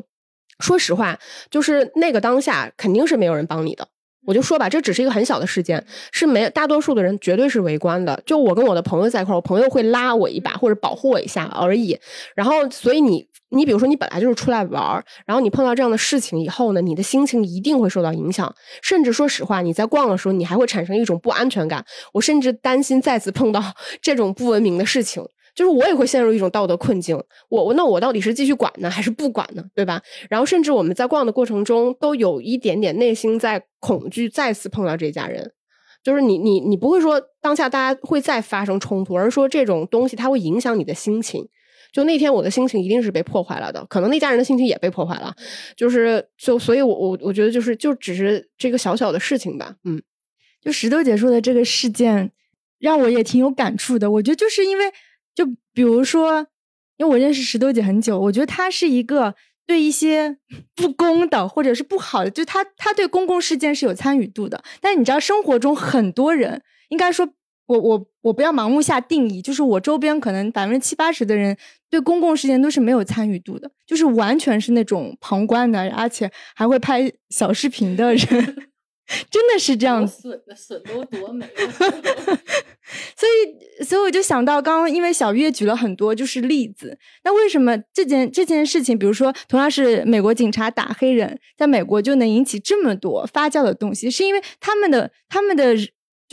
说实话，就是那个当下肯定是没有人帮你的。我就说吧，这只是一个很小的事件，是没大多数的人绝对是围观的。就我跟我的朋友在一块儿，我朋友会拉我一把或者保护我一下而已。然后，所以你你比如说你本来就是出来玩儿，然后你碰到这样的事情以后呢，你的心情一定会受到影响。甚至说实话，你在逛的时候，你还会产生一种不安全感。我甚至担心再次碰到 [LAUGHS] 这种不文明的事情。就是我也会陷入一种道德困境，我我那我到底是继续管呢，还是不管呢？对吧？然后甚至我们在逛的过程中，都有一点点内心在恐惧再次碰到这家人。就是你你你不会说当下大家会再发生冲突，而是说这种东西它会影响你的心情。就那天我的心情一定是被破坏了的，可能那家人的心情也被破坏了。就是就所以，我我我觉得就是就只是这个小小的事情吧。嗯，就石头姐说的这个事件，让我也挺有感触的。我觉得就是因为。就比如说，因为我认识石头姐很久，我觉得她是一个对一些 [LAUGHS] 不公的或者是不好的，就她她对公共事件是有参与度的。但你知道，生活中很多人，应该说，我我我不要盲目下定义，就是我周边可能百分之七八十的人对公共事件都是没有参与度的，就是完全是那种旁观的，而且还会拍小视频的人。[LAUGHS] 真的是这样子，笋的笋都多美，[LAUGHS] 所以所以我就想到，刚刚因为小月举了很多就是例子，那为什么这件这件事情，比如说同样是美国警察打黑人，在美国就能引起这么多发酵的东西，是因为他们的他们的。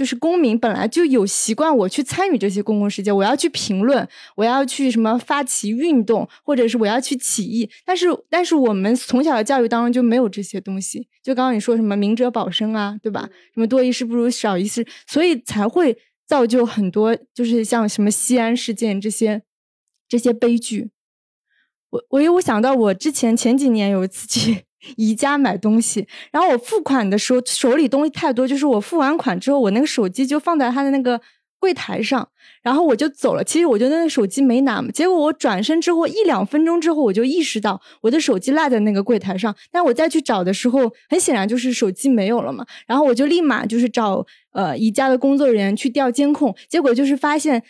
就是公民本来就有习惯，我去参与这些公共事件，我要去评论，我要去什么发起运动，或者是我要去起义。但是，但是我们从小的教育当中就没有这些东西。就刚刚你说什么明哲保身啊，对吧？什么多一事不如少一事，所以才会造就很多，就是像什么西安事件这些这些悲剧。我我又我想到我之前前几年有一次去。宜家买东西，然后我付款的时候手里东西太多，就是我付完款之后，我那个手机就放在他的那个柜台上，然后我就走了。其实我就那个手机没拿嘛，结果我转身之后一两分钟之后，我就意识到我的手机落在那个柜台上。但我再去找的时候，很显然就是手机没有了嘛。然后我就立马就是找呃宜家的工作人员去调监控，结果就是发现，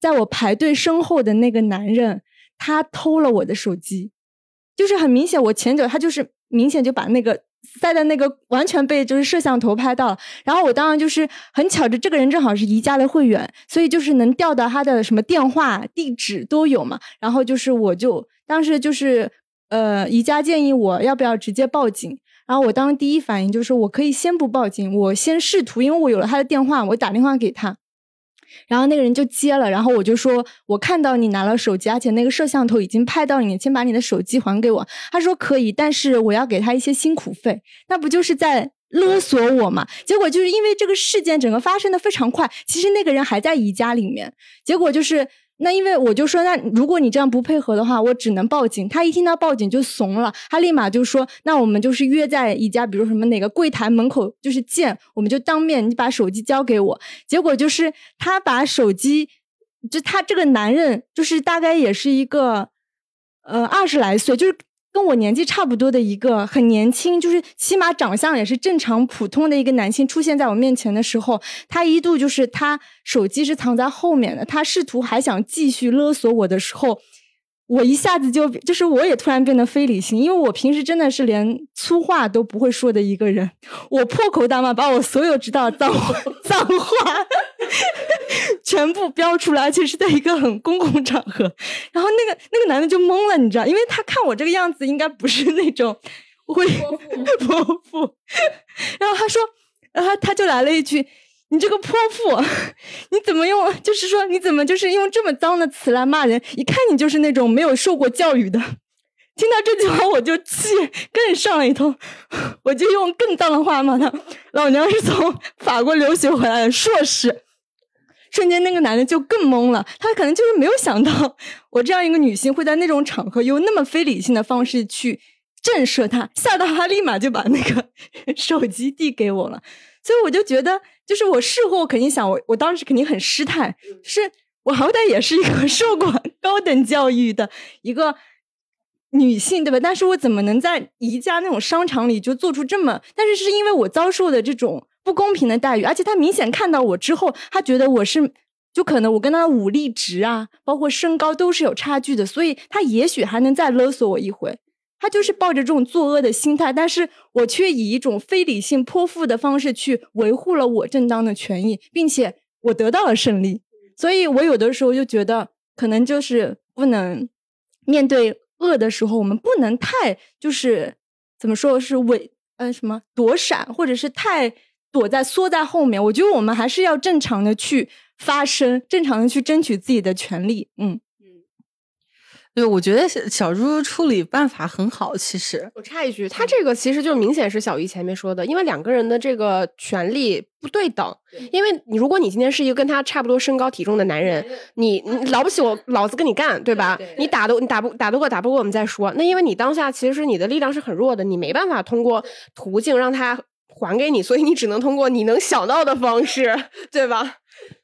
在我排队身后的那个男人，他偷了我的手机，就是很明显，我前脚他就是。明显就把那个塞在那个完全被就是摄像头拍到了，然后我当然就是很巧着这个人正好是宜家的会员，所以就是能调到他的什么电话、地址都有嘛。然后就是我就当时就是呃宜家建议我要不要直接报警，然后我当时第一反应就是我可以先不报警，我先试图，因为我有了他的电话，我打电话给他。然后那个人就接了，然后我就说，我看到你拿了手机，而且那个摄像头已经拍到你，先把你的手机还给我。他说可以，但是我要给他一些辛苦费。那不就是在勒索我嘛？结果就是因为这个事件整个发生的非常快，其实那个人还在宜家里面，结果就是。那因为我就说，那如果你这样不配合的话，我只能报警。他一听到报警就怂了，他立马就说：“那我们就是约在一家，比如什么哪个柜台门口就是见，我们就当面，你把手机交给我。”结果就是他把手机，就他这个男人就是大概也是一个，呃，二十来岁，就是。跟我年纪差不多的一个很年轻，就是起码长相也是正常普通的一个男性出现在我面前的时候，他一度就是他手机是藏在后面的，他试图还想继续勒索我的时候。我一下子就就是我也突然变得非理性，因为我平时真的是连粗话都不会说的一个人，我破口大骂，把我所有知道脏话 [LAUGHS] 脏话全部标出来，而且是在一个很公共场合。然后那个那个男的就懵了，你知道，因为他看我这个样子，应该不是那种会 [LAUGHS] 泼妇。然后他说，然后他就来了一句。你这个泼妇，[LAUGHS] 你怎么用？就是说，你怎么就是用这么脏的词来骂人？一看你就是那种没有受过教育的。听到这句话，我就气更上了一头，[LAUGHS] 我就用更脏的话骂他。老娘是从法国留学回来的硕士。瞬间，那个男的就更懵了，他可能就是没有想到我这样一个女性会在那种场合用那么非理性的方式去震慑他，吓到他立马就把那个手机递给我了。所以我就觉得。就是我事后肯定想，我我当时肯定很失态，是我好歹也是一个 [LAUGHS] 受过高等教育的一个女性，对吧？但是我怎么能在宜家那种商场里就做出这么？但是是因为我遭受的这种不公平的待遇，而且他明显看到我之后，他觉得我是就可能我跟他的武力值啊，包括身高都是有差距的，所以他也许还能再勒索我一回。他就是抱着这种作恶的心态，但是我却以一种非理性泼妇的方式去维护了我正当的权益，并且我得到了胜利。所以我有的时候就觉得，可能就是不能面对恶的时候，我们不能太就是怎么说是伪呃什么躲闪，或者是太躲在缩在后面。我觉得我们还是要正常的去发声，正常的去争取自己的权利。嗯。对，我觉得小猪处理办法很好。其实我插一句，他这个其实就明显是小姨前面说的，因为两个人的这个权利不对等。因为你如果你今天是一个跟他差不多身高体重的男人，你你 [LAUGHS] 了不起，我老子跟你干，对吧？你打得你打不打得过打不过我们再说。那因为你当下其实你的力量是很弱的，你没办法通过途径让他还给你，所以你只能通过你能想到的方式，[LAUGHS] 对吧？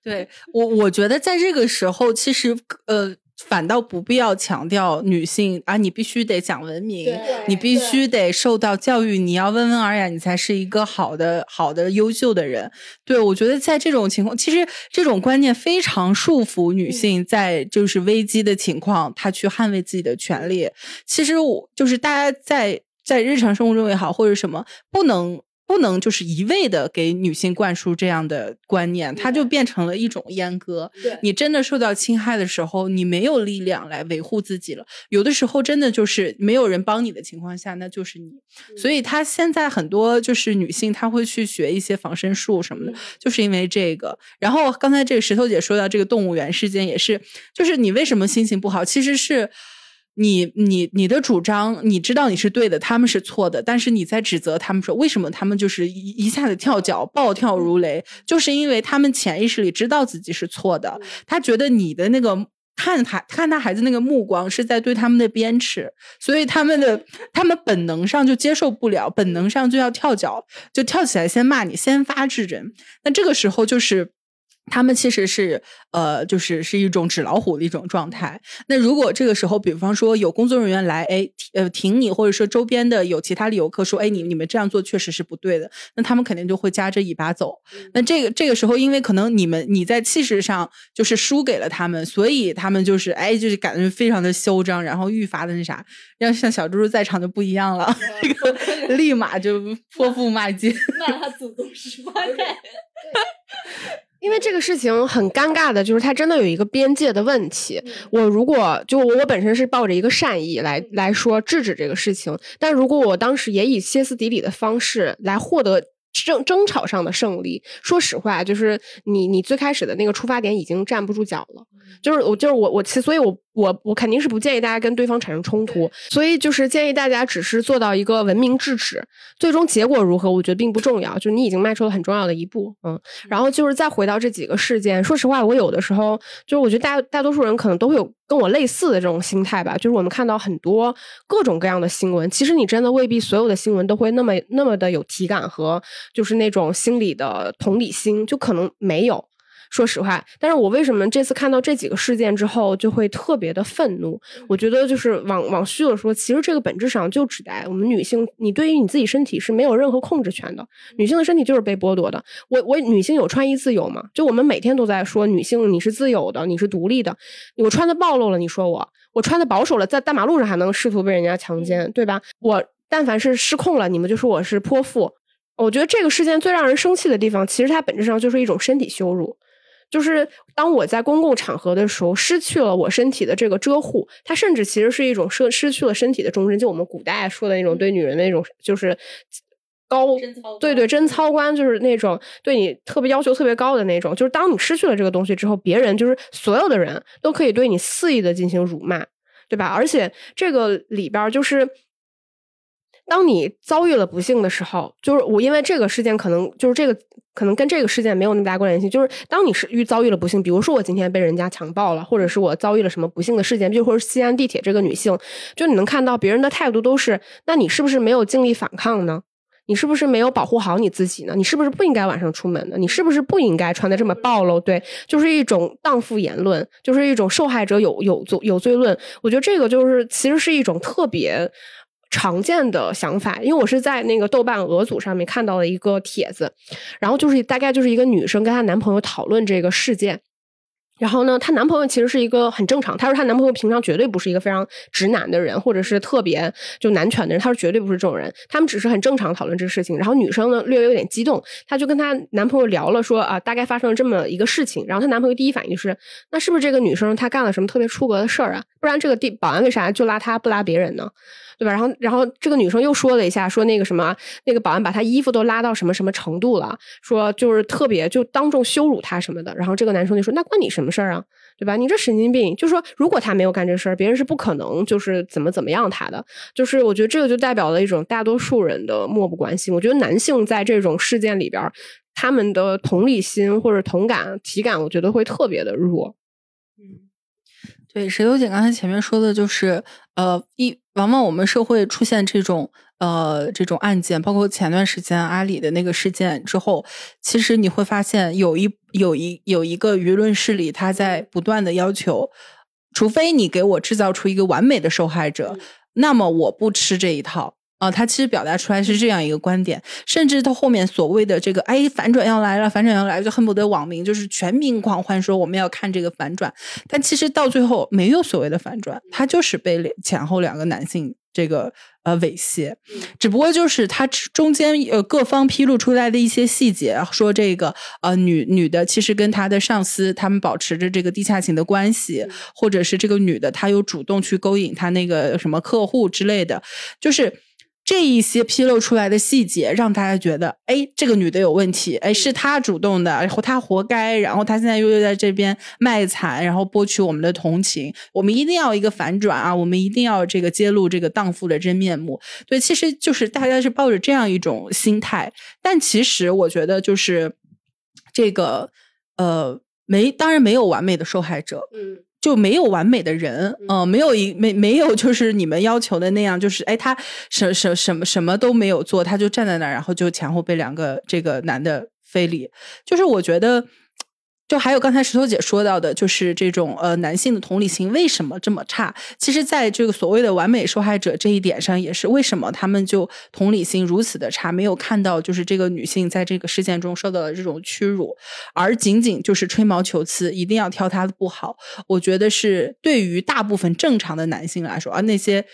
对我，我觉得在这个时候，其实呃。反倒不必要强调女性啊，你必须得讲文明，你必须得受到教育，你要温文尔雅，你才是一个好的、好的、优秀的人。对我觉得在这种情况，其实这种观念非常束缚女性，在就是危机的情况，她去捍卫自己的权利。其实我就是大家在在日常生活中也好，或者什么不能。不能就是一味的给女性灌输这样的观念，它就变成了一种阉割。你真的受到侵害的时候，你没有力量来维护自己了。有的时候真的就是没有人帮你的情况下，那就是你。所以她现在很多就是女性，她会去学一些防身术什么的，就是因为这个。然后刚才这个石头姐说到这个动物园事件也是，就是你为什么心情不好，其实是。你你你的主张，你知道你是对的，他们是错的，但是你在指责他们说，为什么他们就是一一下子跳脚，暴跳如雷，就是因为他们潜意识里知道自己是错的，他觉得你的那个看他看他孩子那个目光是在对他们的鞭笞，所以他们的他们本能上就接受不了，本能上就要跳脚，就跳起来先骂你，先发制人，那这个时候就是。他们其实是，呃，就是是一种纸老虎的一种状态。那如果这个时候，比方说有工作人员来，哎，呃，停你，或者说周边的有其他的游客说，哎，你你们这样做确实是不对的，那他们肯定就会夹着尾巴走。那这个这个时候，因为可能你们你在气势上就是输给了他们，所以他们就是哎，就是感觉非常的嚣张，然后愈发的那啥。要像小猪猪在场就不一样了，这个 [LAUGHS] 立马就泼妇骂街，骂他祖宗十八代。[LAUGHS] 因为这个事情很尴尬的，就是它真的有一个边界的问题。我如果就我本身是抱着一个善意来来说制止这个事情，但如果我当时也以歇斯底里的方式来获得。争争吵上的胜利。说实话，就是你你最开始的那个出发点已经站不住脚了。就是我就是我我其所以，我我我肯定是不建议大家跟对方产生冲突。所以就是建议大家只是做到一个文明制止，最终结果如何，我觉得并不重要。就是你已经迈出了很重要的一步，嗯。然后就是再回到这几个事件，说实话，我有的时候就是我觉得大大多数人可能都会有跟我类似的这种心态吧。就是我们看到很多各种各样的新闻，其实你真的未必所有的新闻都会那么那么的有体感和就是那种心理的同理心，就可能没有。说实话，但是我为什么这次看到这几个事件之后就会特别的愤怒？我觉得就是往往虚了说，其实这个本质上就指代我们女性，你对于你自己身体是没有任何控制权的，女性的身体就是被剥夺的。我我女性有穿衣自由吗？就我们每天都在说女性你是自由的，你是独立的，我穿的暴露了，你说我，我穿的保守了，在大马路上还能试图被人家强奸，对吧？我但凡是失控了，你们就说我是泼妇。我觉得这个事件最让人生气的地方，其实它本质上就是一种身体羞辱。就是当我在公共场合的时候，失去了我身体的这个遮护，它甚至其实是一种失失去了身体的忠贞。就我们古代说的那种对女人的那种，就是高对对贞操观，就是那种对你特别要求特别高的那种。就是当你失去了这个东西之后，别人就是所有的人都可以对你肆意的进行辱骂，对吧？而且这个里边就是。当你遭遇了不幸的时候，就是我因为这个事件，可能就是这个可能跟这个事件没有那么大关联性。就是当你是遇遭遇了不幸，比如说我今天被人家强暴了，或者是我遭遇了什么不幸的事件，比如说西安地铁这个女性，就你能看到别人的态度都是，那你是不是没有尽力反抗呢？你是不是没有保护好你自己呢？你是不是不应该晚上出门呢？你是不是不应该穿的这么暴露？对，就是一种荡妇言论，就是一种受害者有有罪有罪论。我觉得这个就是其实是一种特别。常见的想法，因为我是在那个豆瓣俄组上面看到了一个帖子，然后就是大概就是一个女生跟她男朋友讨论这个事件。然后呢，她男朋友其实是一个很正常。她说她男朋友平常绝对不是一个非常直男的人，或者是特别就男权的人。她说绝对不是这种人。他们只是很正常讨论这个事情。然后女生呢略微有点激动，她就跟她男朋友聊了，说啊，大概发生了这么一个事情。然后她男朋友第一反应就是，那是不是这个女生她干了什么特别出格的事儿啊？不然这个地保安为啥就拉她不拉别人呢？对吧？然后，然后这个女生又说了一下，说那个什么，那个保安把她衣服都拉到什么什么程度了，说就是特别就当众羞辱她什么的。然后这个男生就说：“那关你什么事儿啊？对吧？你这神经病！就说如果他没有干这事儿，别人是不可能就是怎么怎么样他的。就是我觉得这个就代表了一种大多数人的漠不关心。我觉得男性在这种事件里边，他们的同理心或者同感体感，我觉得会特别的弱。嗯，对，石头姐刚才前面说的就是，呃，一。往往我们社会出现这种呃这种案件，包括前段时间阿里的那个事件之后，其实你会发现有一有一有一个舆论势力，他在不断的要求，除非你给我制造出一个完美的受害者，那么我不吃这一套。啊，他其实表达出来是这样一个观点，甚至他后面所谓的这个，哎，反转要来了，反转要来了，就恨不得网民就是全民狂欢，说我们要看这个反转。但其实到最后没有所谓的反转，他就是被前后两个男性这个呃猥亵，只不过就是他中间呃各方披露出来的一些细节，说这个呃女女的其实跟他的上司他们保持着这个地下情的关系，或者是这个女的她有主动去勾引他那个什么客户之类的，就是。这一些披露出来的细节，让大家觉得，哎，这个女的有问题，哎，是她主动的，然后她活该，然后她现在又又在这边卖惨，然后博取我们的同情，我们一定要一个反转啊，我们一定要这个揭露这个荡妇的真面目。对，其实就是大家是抱着这样一种心态，但其实我觉得就是这个，呃，没，当然没有完美的受害者，嗯。就没有完美的人，嗯，没有一没没有就是你们要求的那样，就是哎，他什什什么什么都没有做，他就站在那儿，然后就前后被两个这个男的非礼，就是我觉得。就还有刚才石头姐说到的，就是这种呃男性的同理心为什么这么差？其实，在这个所谓的完美受害者这一点上，也是为什么他们就同理心如此的差，没有看到就是这个女性在这个事件中受到了这种屈辱，而仅仅就是吹毛求疵，一定要挑她的不好。我觉得是对于大部分正常的男性来说，而那些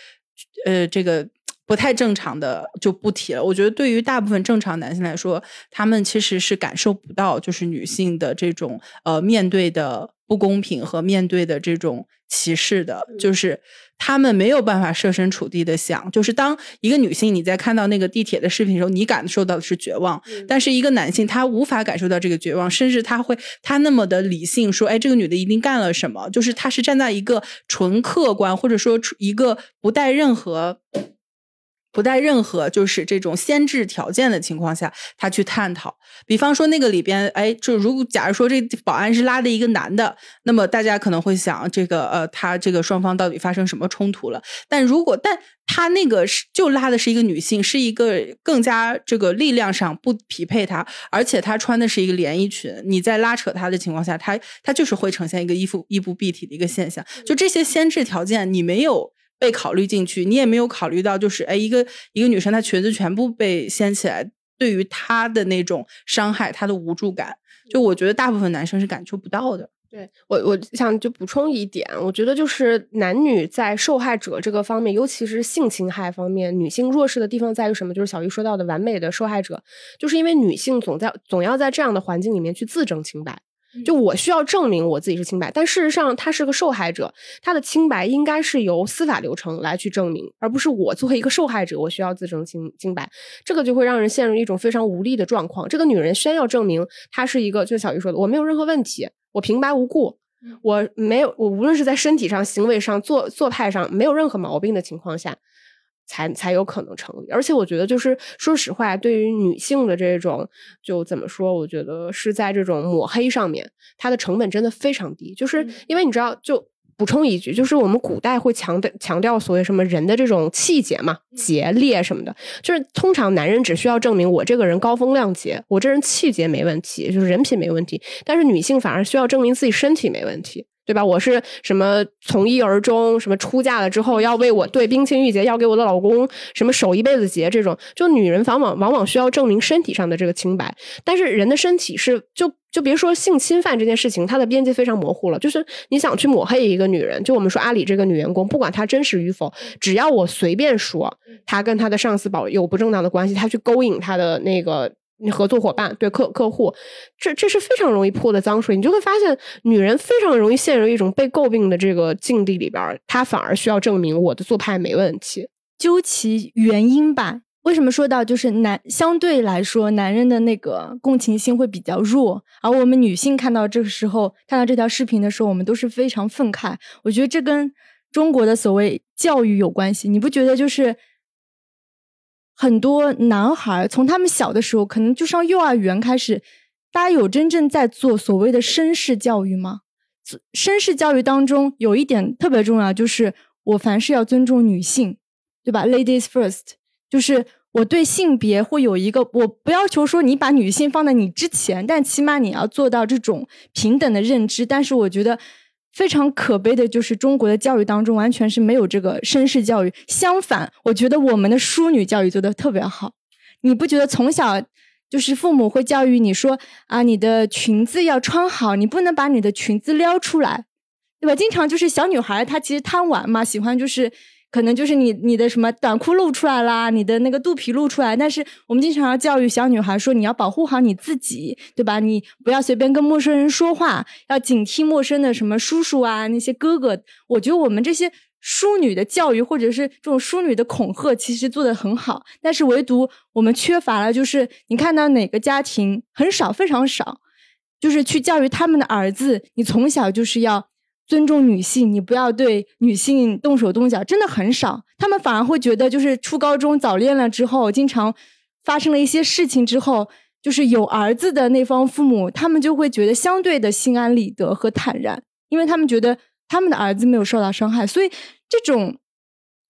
呃这个。不太正常的就不提了。我觉得对于大部分正常男性来说，他们其实是感受不到就是女性的这种呃面对的不公平和面对的这种歧视的，就是。他们没有办法设身处地的想，就是当一个女性你在看到那个地铁的视频的时候，你感受到的是绝望，但是一个男性他无法感受到这个绝望，甚至他会他那么的理性说，哎，这个女的一定干了什么，就是他是站在一个纯客观或者说一个不带任何。不带任何就是这种先制条件的情况下，他去探讨。比方说那个里边，哎，就如果假如说这保安是拉的一个男的，那么大家可能会想，这个呃，他这个双方到底发生什么冲突了？但如果但他那个是就拉的是一个女性，是一个更加这个力量上不匹配他，而且他穿的是一个连衣裙，你在拉扯他的情况下，他他就是会呈现一个衣服衣不蔽体的一个现象。就这些先制条件，你没有。被考虑进去，你也没有考虑到，就是哎，一个一个女生，她裙子全部被掀起来，对于她的那种伤害，她的无助感，就我觉得大部分男生是感受不到的。对我，我想就补充一点，我觉得就是男女在受害者这个方面，尤其是性侵害方面，女性弱势的地方在于什么？就是小鱼说到的完美的受害者，就是因为女性总在总要在这样的环境里面去自证清白。就我需要证明我自己是清白，但事实上他是个受害者，他的清白应该是由司法流程来去证明，而不是我作为一个受害者，我需要自证清清白，这个就会让人陷入一种非常无力的状况。这个女人先要证明她是一个，就小鱼说的，我没有任何问题，我平白无故，我没有，我无论是在身体上、行为上、做做派上没有任何毛病的情况下。才才有可能成立，而且我觉得，就是说实话，对于女性的这种，就怎么说？我觉得是在这种抹黑上面，它的成本真的非常低。就是因为你知道，就补充一句，就是我们古代会强调强调所谓什么人的这种气节嘛，节烈什么的，就是通常男人只需要证明我这个人高风亮节，我这人气节没问题，就是人品没问题，但是女性反而需要证明自己身体没问题。对吧？我是什么从一而终？什么出嫁了之后要为我对冰清玉洁，要给我的老公什么守一辈子节？这种就女人往往往往需要证明身体上的这个清白，但是人的身体是就就别说性侵犯这件事情，它的边界非常模糊了。就是你想去抹黑一个女人，就我们说阿里这个女员工，不管她真实与否，只要我随便说她跟她的上司保有不正当的关系，她去勾引她的那个。你合作伙伴对客客户，这这是非常容易泼的脏水。你就会发现，女人非常容易陷入一种被诟病的这个境地里边她反而需要证明我的做派没问题。究其原因吧，为什么说到就是男相对来说，男人的那个共情心会比较弱，而我们女性看到这个时候，看到这条视频的时候，我们都是非常愤慨。我觉得这跟中国的所谓教育有关系，你不觉得就是？很多男孩从他们小的时候，可能就上幼儿园开始，大家有真正在做所谓的绅士教育吗？绅士教育当中有一点特别重要，就是我凡事要尊重女性，对吧？Ladies first，就是我对性别会有一个，我不要求说你把女性放在你之前，但起码你要做到这种平等的认知。但是我觉得。非常可悲的就是中国的教育当中完全是没有这个绅士教育，相反，我觉得我们的淑女教育做的特别好。你不觉得从小就是父母会教育你说啊，你的裙子要穿好，你不能把你的裙子撩出来，对吧？经常就是小女孩她其实贪玩嘛，喜欢就是。可能就是你你的什么短裤露出来啦，你的那个肚皮露出来。但是我们经常要教育小女孩说，你要保护好你自己，对吧？你不要随便跟陌生人说话，要警惕陌生的什么叔叔啊那些哥哥。我觉得我们这些淑女的教育或者是这种淑女的恐吓，其实做得很好。但是唯独我们缺乏了，就是你看到哪个家庭很少非常少，就是去教育他们的儿子，你从小就是要。尊重女性，你不要对女性动手动脚，真的很少。他们反而会觉得，就是初高中早恋了之后，经常发生了一些事情之后，就是有儿子的那方父母，他们就会觉得相对的心安理得和坦然，因为他们觉得他们的儿子没有受到伤害。所以，这种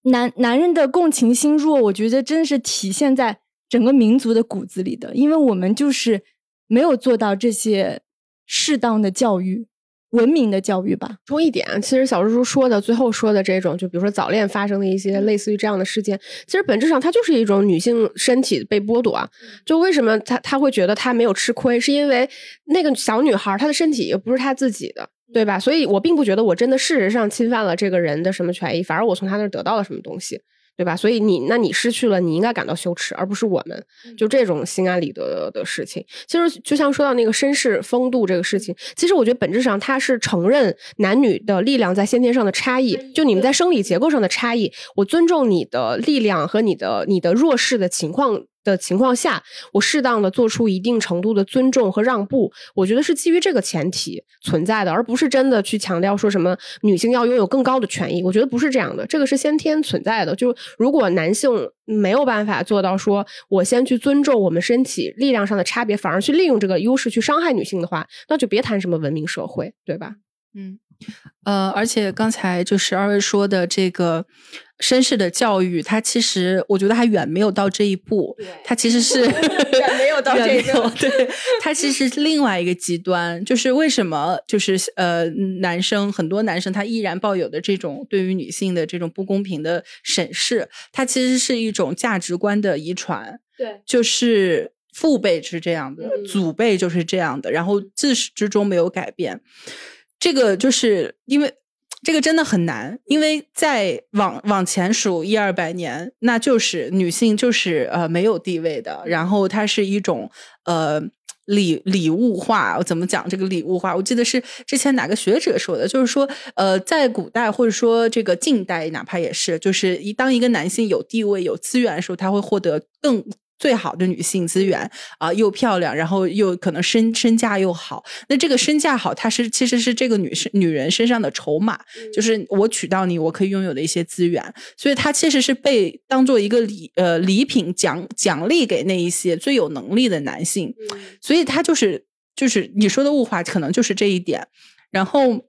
男男人的共情心弱，我觉得真的是体现在整个民族的骨子里的，因为我们就是没有做到这些适当的教育。文明的教育吧。说一点，其实小猪猪说的最后说的这种，就比如说早恋发生的一些类似于这样的事件，其实本质上它就是一种女性身体被剥夺。就为什么他他会觉得他没有吃亏，是因为那个小女孩她的身体也不是她自己的，对吧？所以我并不觉得我真的事实上侵犯了这个人的什么权益，反而我从他那儿得到了什么东西。对吧？所以你那你失去了，你应该感到羞耻，而不是我们，就这种心安理得的事情。其实就像说到那个绅士风度这个事情，其实我觉得本质上它是承认男女的力量在先天上的差异，就你们在生理结构上的差异，我尊重你的力量和你的你的弱势的情况。的情况下，我适当的做出一定程度的尊重和让步，我觉得是基于这个前提存在的，而不是真的去强调说什么女性要拥有更高的权益。我觉得不是这样的，这个是先天存在的。就如果男性没有办法做到说我先去尊重我们身体力量上的差别，反而去利用这个优势去伤害女性的话，那就别谈什么文明社会，对吧？嗯。呃，而且刚才就是二位说的这个绅士的教育，它其实我觉得还远没有到这一步。它其实是 [LAUGHS] 远没有到这一步。对，它其实是另外一个极端。就是为什么就是呃，男生很多男生他依然抱有的这种对于女性的这种不公平的审视，它其实是一种价值观的遗传。对，就是父辈是这样的，祖辈就是这样的，然后自始至终没有改变。这个就是因为这个真的很难，因为在往往前数一二百年，那就是女性就是呃没有地位的，然后它是一种呃礼礼物化。我怎么讲这个礼物化？我记得是之前哪个学者说的，就是说呃在古代或者说这个近代，哪怕也是，就是一当一个男性有地位有资源的时候，他会获得更。最好的女性资源啊，又漂亮，然后又可能身身价又好。那这个身价好，它是其实是这个女生女人身上的筹码，就是我娶到你，我可以拥有的一些资源。所以它其实是被当做一个礼呃礼品奖奖励给那一些最有能力的男性。所以他就是就是你说的物化，可能就是这一点。然后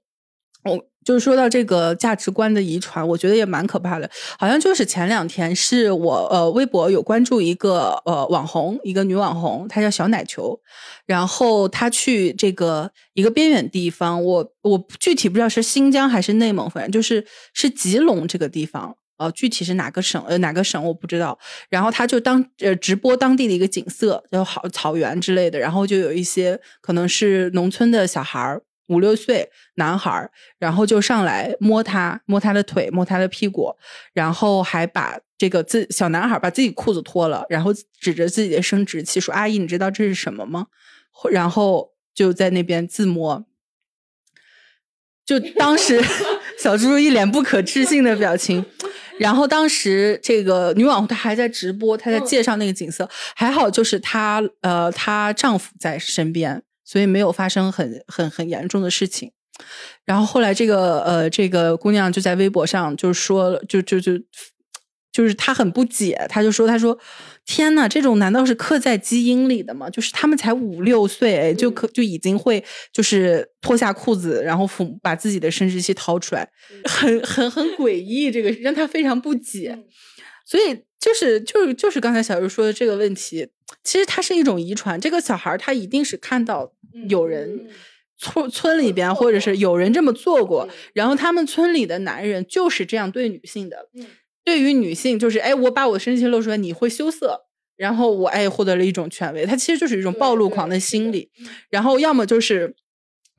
我。就是说到这个价值观的遗传，我觉得也蛮可怕的。好像就是前两天，是我呃微博有关注一个呃网红，一个女网红，她叫小奶球。然后她去这个一个边远地方，我我具体不知道是新疆还是内蒙，反正就是是吉隆这个地方。呃，具体是哪个省呃哪个省我不知道。然后她就当呃直播当地的一个景色，就好草原之类的。然后就有一些可能是农村的小孩儿。五六岁男孩，然后就上来摸他，摸他的腿，摸他的屁股，然后还把这个自小男孩把自己裤子脱了，然后指着自己的生殖器说：“阿姨，你知道这是什么吗？”然后就在那边自摸。就当时 [LAUGHS] 小猪猪一脸不可置信的表情，然后当时这个女网红她还在直播，她在介绍那个景色，还好就是她呃她丈夫在身边。所以没有发生很很很严重的事情，然后后来这个呃这个姑娘就在微博上就说了，就就就就是她很不解，她就说她说天呐，这种难道是刻在基因里的吗？就是他们才五六岁，就可就已经会就是脱下裤子，然后抚把自己的生殖器掏出来，很很很诡异，这个让她非常不解，所以。就是就是就是刚才小鱼说的这个问题，其实它是一种遗传。这个小孩他一定是看到有人村村里边，或者是有人这么做过，然后他们村里的男人就是这样对女性的。对于女性，就是哎，我把我的身体露出来，你会羞涩，然后我哎获得了一种权威。他其实就是一种暴露狂的心理。然后要么就是，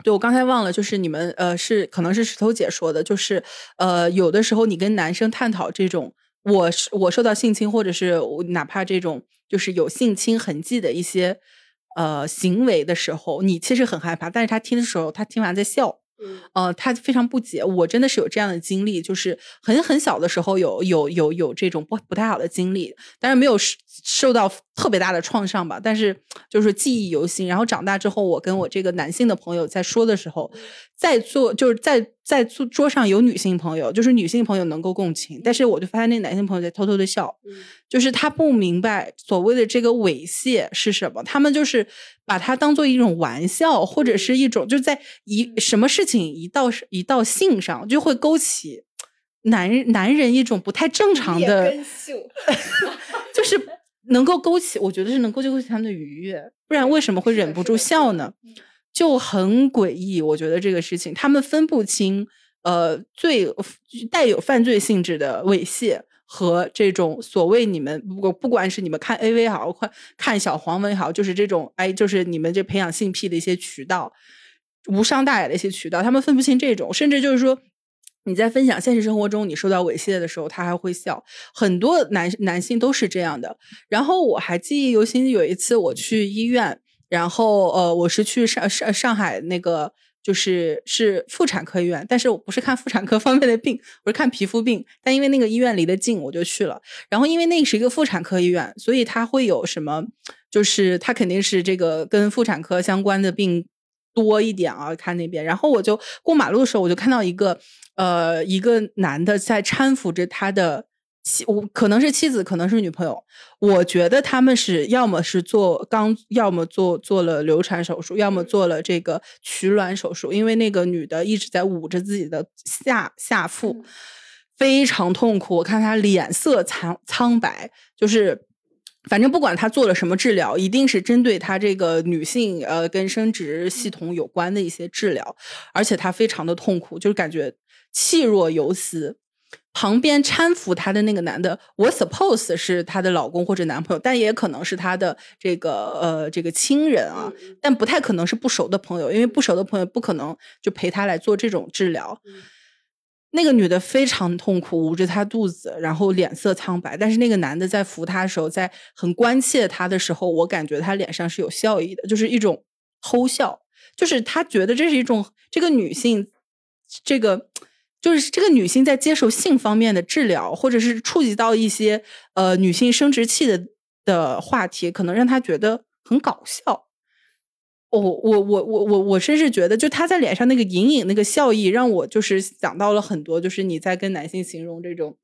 对我刚才忘了，就是你们呃是可能是石头姐说的，就是呃有的时候你跟男生探讨这种。我是我受到性侵，或者是哪怕这种就是有性侵痕迹的一些呃行为的时候，你其实很害怕，但是他听的时候，他听完在笑。呃，他非常不解。我真的是有这样的经历，就是很很小的时候有有有有这种不不太好的经历，但是没有受到特别大的创伤吧。但是就是记忆犹新。然后长大之后，我跟我这个男性的朋友在说的时候，在做就是在在桌桌上有女性朋友，就是女性朋友能够共情，但是我就发现那男性朋友在偷偷的笑，就是他不明白所谓的这个猥亵是什么，他们就是。把它当做一种玩笑，或者是一种，就在一什么事情一到一到性上，就会勾起男男人一种不太正常的，[LAUGHS] 就是能够勾起，我觉得是能够勾起他们的愉悦，不然为什么会忍不住笑呢？就很诡异，我觉得这个事情他们分不清，呃，最带有犯罪性质的猥亵。和这种所谓你们不不管是你们看 AV 好，看看小黄文也好，就是这种哎，就是你们这培养性癖的一些渠道，无伤大雅的一些渠道，他们分不清这种，甚至就是说，你在分享现实生活中你受到猥亵的时候，他还会笑。很多男男性都是这样的。然后我还记忆犹新，有一次我去医院，然后呃，我是去上上上海那个。就是是妇产科医院，但是我不是看妇产科方面的病，我是看皮肤病。但因为那个医院离得近，我就去了。然后因为那是一个妇产科医院，所以它会有什么？就是它肯定是这个跟妇产科相关的病多一点啊。看那边，然后我就过马路的时候，我就看到一个呃一个男的在搀扶着他的。妻，我可能是妻子，可能是女朋友。我觉得他们是要么是做刚，要么做做了流产手术，要么做了这个取卵手术。因为那个女的一直在捂着自己的下下腹，非常痛苦。我看她脸色苍苍白，就是反正不管她做了什么治疗，一定是针对她这个女性呃跟生殖系统有关的一些治疗，而且她非常的痛苦，就是感觉气若游丝。旁边搀扶她的那个男的，我 suppose 是她的老公或者男朋友，但也可能是她的这个呃这个亲人啊，但不太可能是不熟的朋友，因为不熟的朋友不可能就陪她来做这种治疗。那个女的非常痛苦，捂着她肚子，然后脸色苍白，但是那个男的在扶她的时候，在很关切她的时候，我感觉他脸上是有笑意的，就是一种偷笑，就是他觉得这是一种这个女性这个。就是这个女性在接受性方面的治疗，或者是触及到一些呃女性生殖器的的话题，可能让她觉得很搞笑。我我我我我我甚至觉得，就他在脸上那个隐隐那个笑意，让我就是想到了很多。就是你在跟男性形容这种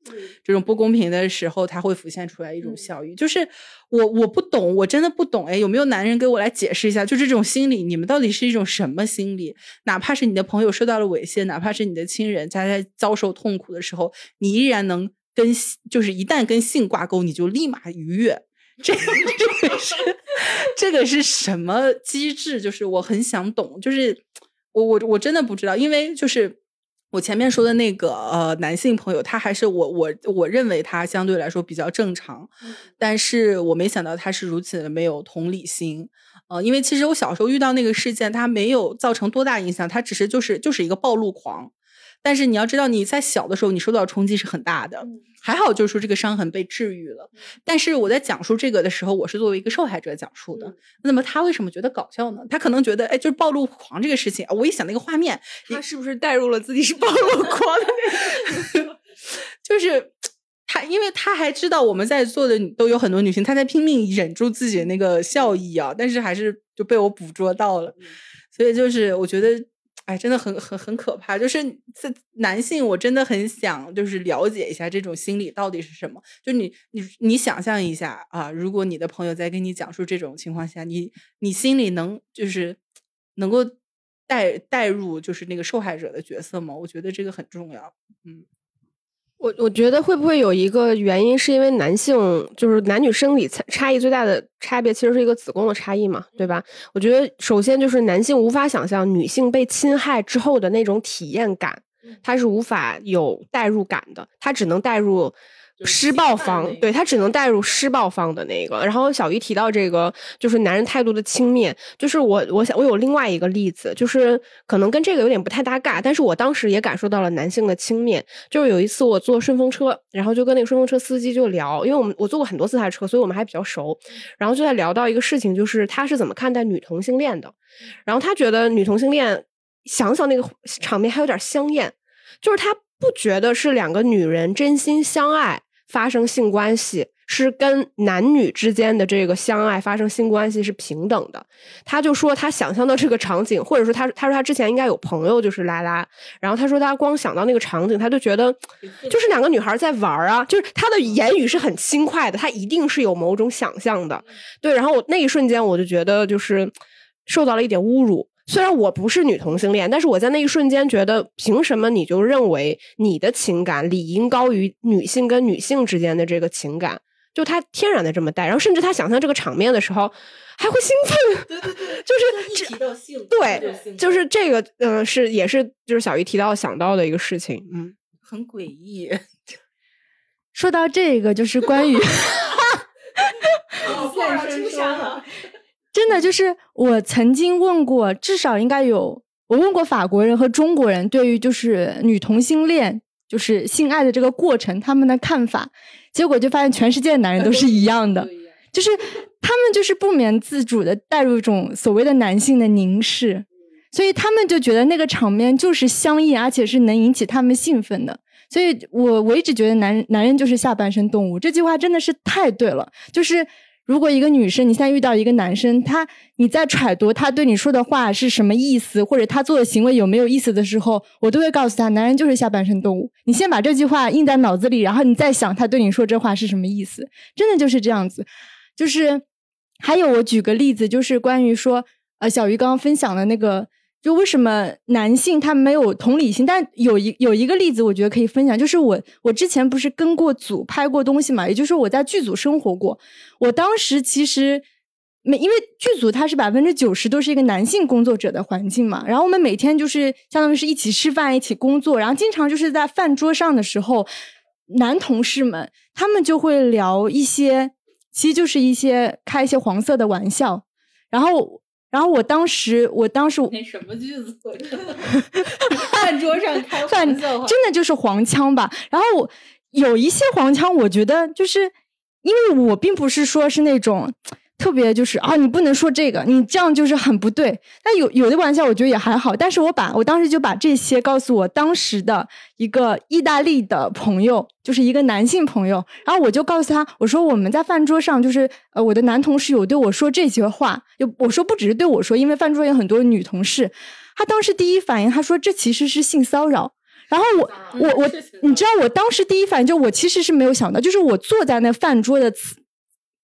这种不公平的时候，他会浮现出来一种笑意。就是我我不懂，我真的不懂。哎，有没有男人给我来解释一下？就这种心理，你们到底是一种什么心理？哪怕是你的朋友受到了猥亵，哪怕是你的亲人在在遭受痛苦的时候，你依然能跟就是一旦跟性挂钩，你就立马愉悦。这这个是这个是什么机制？就是我很想懂，就是我我我真的不知道，因为就是我前面说的那个呃男性朋友，他还是我我我认为他相对来说比较正常，但是我没想到他是如此的没有同理心，呃，因为其实我小时候遇到那个事件，他没有造成多大影响，他只是就是就是一个暴露狂。但是你要知道，你在小的时候你受到冲击是很大的，还好就是说这个伤痕被治愈了。但是我在讲述这个的时候，我是作为一个受害者讲述的。那么他为什么觉得搞笑呢？他可能觉得，哎，就是暴露狂这个事情，我一想那个画面，他是不是带入了自己是暴露狂的？[LAUGHS] 就是他，因为他还知道我们在座的都有很多女性，她在拼命忍住自己的那个笑意啊，但是还是就被我捕捉到了。所以就是我觉得。哎，真的很很很可怕。就是这男性，我真的很想就是了解一下这种心理到底是什么。就你你你想象一下啊，如果你的朋友在跟你讲述这种情况下，你你心里能就是能够带带入就是那个受害者的角色吗？我觉得这个很重要。嗯。我我觉得会不会有一个原因，是因为男性就是男女生理差差异最大的差别，其实是一个子宫的差异嘛，对吧？我觉得首先就是男性无法想象女性被侵害之后的那种体验感，他是无法有代入感的，他只能代入。施暴方，对他只能带入施暴方的那个。然后小鱼提到这个，就是男人态度的轻蔑。就是我，我想我有另外一个例子，就是可能跟这个有点不太搭嘎，但是我当时也感受到了男性的轻蔑。就是有一次我坐顺风车，然后就跟那个顺风车司机就聊，因为我们我坐过很多次他的车，所以我们还比较熟。然后就在聊到一个事情，就是他是怎么看待女同性恋的。然后他觉得女同性恋，想想那个场面还有点香艳，就是他不觉得是两个女人真心相爱。发生性关系是跟男女之间的这个相爱发生性关系是平等的。他就说他想象到这个场景，或者说他他说他之前应该有朋友就是拉拉，然后他说他光想到那个场景，他就觉得就是两个女孩在玩啊，就是他的言语是很轻快的，他一定是有某种想象的。对，然后我那一瞬间我就觉得就是受到了一点侮辱。虽然我不是女同性恋，但是我在那一瞬间觉得，凭什么你就认为你的情感理应高于女性跟女性之间的这个情感？就他天然的这么带，然后甚至他想象这个场面的时候还会兴奋。对对 [LAUGHS] 对，就是提到性，对，就是这个，嗯，是也是就是小鱼提到想到的一个事情，嗯，很诡异。说到这个，就是关于 [LAUGHS] 现身说法。真的就是我曾经问过，至少应该有我问过法国人和中国人对于就是女同性恋就是性爱的这个过程他们的看法，结果就发现全世界的男人都是一样的，[LAUGHS] 就是他们就是不免自主的带入一种所谓的男性的凝视，所以他们就觉得那个场面就是香艳，而且是能引起他们兴奋的。所以我我一直觉得男男人就是下半身动物，这句话真的是太对了。就是如果一个女生你现在遇到一个男生，他你在揣度他对你说的话是什么意思，或者他做的行为有没有意思的时候，我都会告诉他，男人就是下半身动物。你先把这句话印在脑子里，然后你再想他对你说这话是什么意思，真的就是这样子。就是还有我举个例子，就是关于说呃小鱼刚刚分享的那个。就为什么男性他没有同理心？但有一有一个例子，我觉得可以分享，就是我我之前不是跟过组拍过东西嘛，也就是我在剧组生活过。我当时其实每因为剧组它是百分之九十都是一个男性工作者的环境嘛，然后我们每天就是相当于是一起吃饭、一起工作，然后经常就是在饭桌上的时候，男同事们他们就会聊一些，其实就是一些开一些黄色的玩笑，然后。然后我当时，我当时那什么句子？[LAUGHS] 饭桌上开饭真的就是黄腔吧。然后我有一些黄腔，我觉得就是因为我并不是说是那种。特别就是啊，你不能说这个，你这样就是很不对。但有有的玩笑，我觉得也还好。但是我把我当时就把这些告诉我当时的一个意大利的朋友，就是一个男性朋友。然后我就告诉他，我说我们在饭桌上，就是呃，我的男同事有对我说这些话。就我说不只是对我说，因为饭桌有很多女同事。他当时第一反应，他说这其实是性骚扰。然后我我我，你知道我当时第一反应就我其实是没有想到，就是我坐在那饭桌的。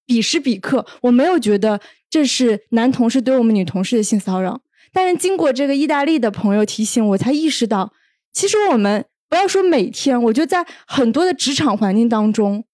彼时彼刻，我没有觉得这是男同事对我们女同事的性骚扰，但是经过这个意大利的朋友提醒，我才意识到，其实我们不要说每天，我觉得在很多的职场环境当中，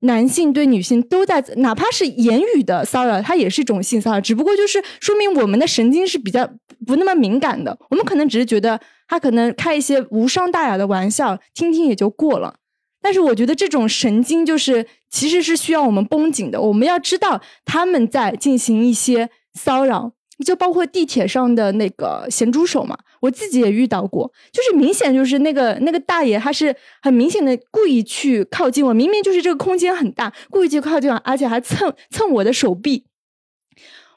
男性对女性都在，哪怕是言语的骚扰，它也是一种性骚扰，只不过就是说明我们的神经是比较不那么敏感的，我们可能只是觉得他可能开一些无伤大雅的玩笑，听听也就过了。但是我觉得这种神经就是其实是需要我们绷紧的。我们要知道他们在进行一些骚扰，就包括地铁上的那个咸猪手嘛，我自己也遇到过，就是明显就是那个那个大爷他是很明显的故意去靠近我，明明就是这个空间很大，故意去靠近我，而且还蹭蹭我的手臂。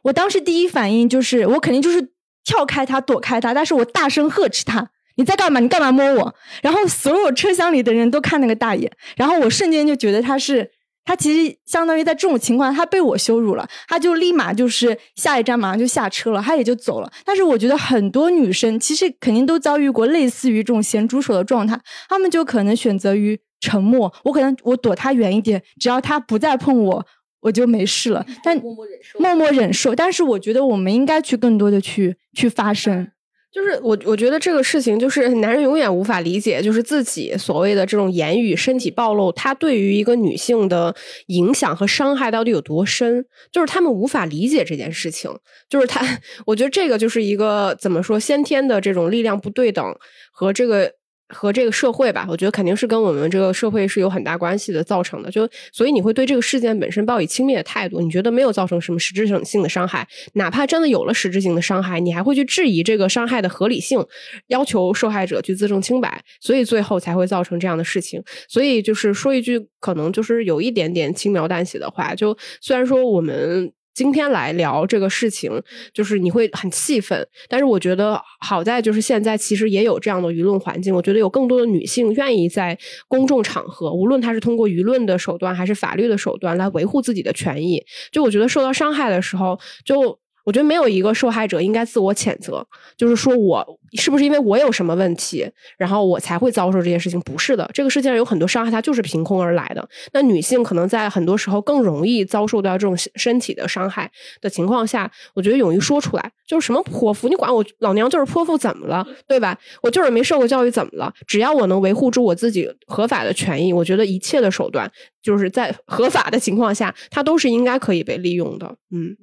我当时第一反应就是我肯定就是跳开他躲开他，但是我大声呵斥他。你在干嘛？你干嘛摸我？然后所有车厢里的人都看那个大爷，然后我瞬间就觉得他是他，其实相当于在这种情况，他被我羞辱了，他就立马就是下一站马上就下车了，他也就走了。但是我觉得很多女生其实肯定都遭遇过类似于这种咸猪手的状态，她们就可能选择于沉默。我可能我躲他远一点，只要他不再碰我，我就没事了。但默默忍受，默默忍受。但是我觉得我们应该去更多的去去发声。就是我，我觉得这个事情就是 [LAUGHS] 男人永远无法理解，就是自己所谓的这种言语、身体暴露，他对于一个女性的影响和伤害到底有多深？就是他们无法理解这件事情。就是他，[LAUGHS] 我觉得这个就是一个怎么说，先天的这种力量不对等和这个。和这个社会吧，我觉得肯定是跟我们这个社会是有很大关系的造成的。就所以你会对这个事件本身抱以轻蔑的态度，你觉得没有造成什么实质性的伤害，哪怕真的有了实质性的伤害，你还会去质疑这个伤害的合理性，要求受害者去自证清白，所以最后才会造成这样的事情。所以就是说一句可能就是有一点点轻描淡写的话，就虽然说我们。今天来聊这个事情，就是你会很气愤，但是我觉得好在就是现在其实也有这样的舆论环境，我觉得有更多的女性愿意在公众场合，无论她是通过舆论的手段还是法律的手段来维护自己的权益。就我觉得受到伤害的时候，就。我觉得没有一个受害者应该自我谴责，就是说我是不是因为我有什么问题，然后我才会遭受这件事情？不是的，这个世界上有很多伤害，它就是凭空而来的。那女性可能在很多时候更容易遭受到这种身体的伤害的情况下，我觉得勇于说出来，就是什么泼妇，你管我老娘就是泼妇怎么了，对吧？我就是没受过教育怎么了？只要我能维护住我自己合法的权益，我觉得一切的手段就是在合法的情况下，它都是应该可以被利用的。嗯。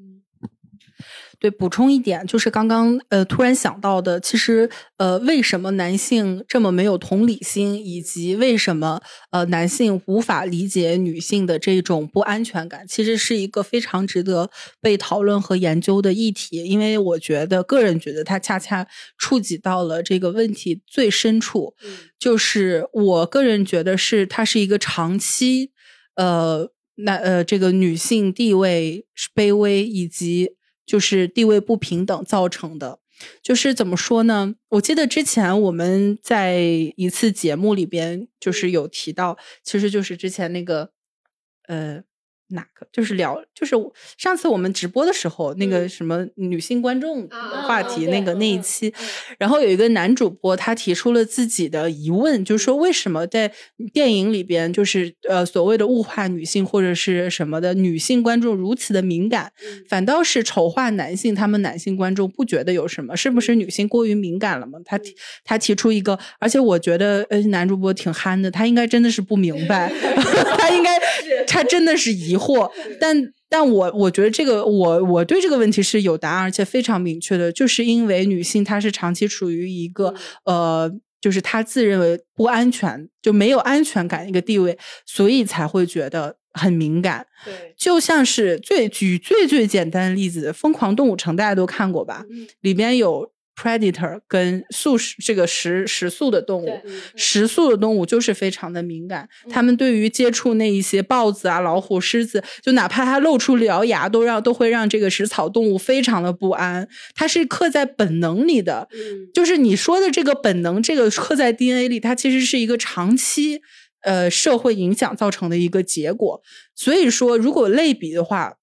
对，补充一点，就是刚刚呃突然想到的，其实呃为什么男性这么没有同理心，以及为什么呃男性无法理解女性的这种不安全感，其实是一个非常值得被讨论和研究的议题。因为我觉得，个人觉得它恰恰触及到了这个问题最深处，就是我个人觉得是它是一个长期呃。那呃，这个女性地位卑微以及就是地位不平等造成的，就是怎么说呢？我记得之前我们在一次节目里边就是有提到，其实就是之前那个呃。哪个就是聊，就是上次我们直播的时候，那个什么女性观众话题那个那一期，然后有一个男主播他提出了自己的疑问，就是说为什么在电影里边，就是呃所谓的物化女性或者是什么的女性观众如此的敏感，反倒是丑化男性，他们男性观众不觉得有什么，是不是女性过于敏感了吗？他提他提出一个，而且我觉得呃男主播挺憨的，他应该真的是不明白，[LAUGHS] 他应该他真的是疑。惑，但但我我觉得这个我我对这个问题是有答案，而且非常明确的，就是因为女性她是长期处于一个呃，就是她自认为不安全就没有安全感一个地位，所以才会觉得很敏感。对，就像是最举最最简单的例子，《疯狂动物城》大家都看过吧？里边有。Predator 跟素食这个食食素的动物，食素的动物就是非常的敏感，他们对于接触那一些豹子啊、老虎、狮子，就哪怕它露出獠牙，都让都会让这个食草动物非常的不安。它是刻在本能里的，就是你说的这个本能，这个刻在 DNA 里，它其实是一个长期呃社会影响造成的一个结果。所以说，如果类比的话，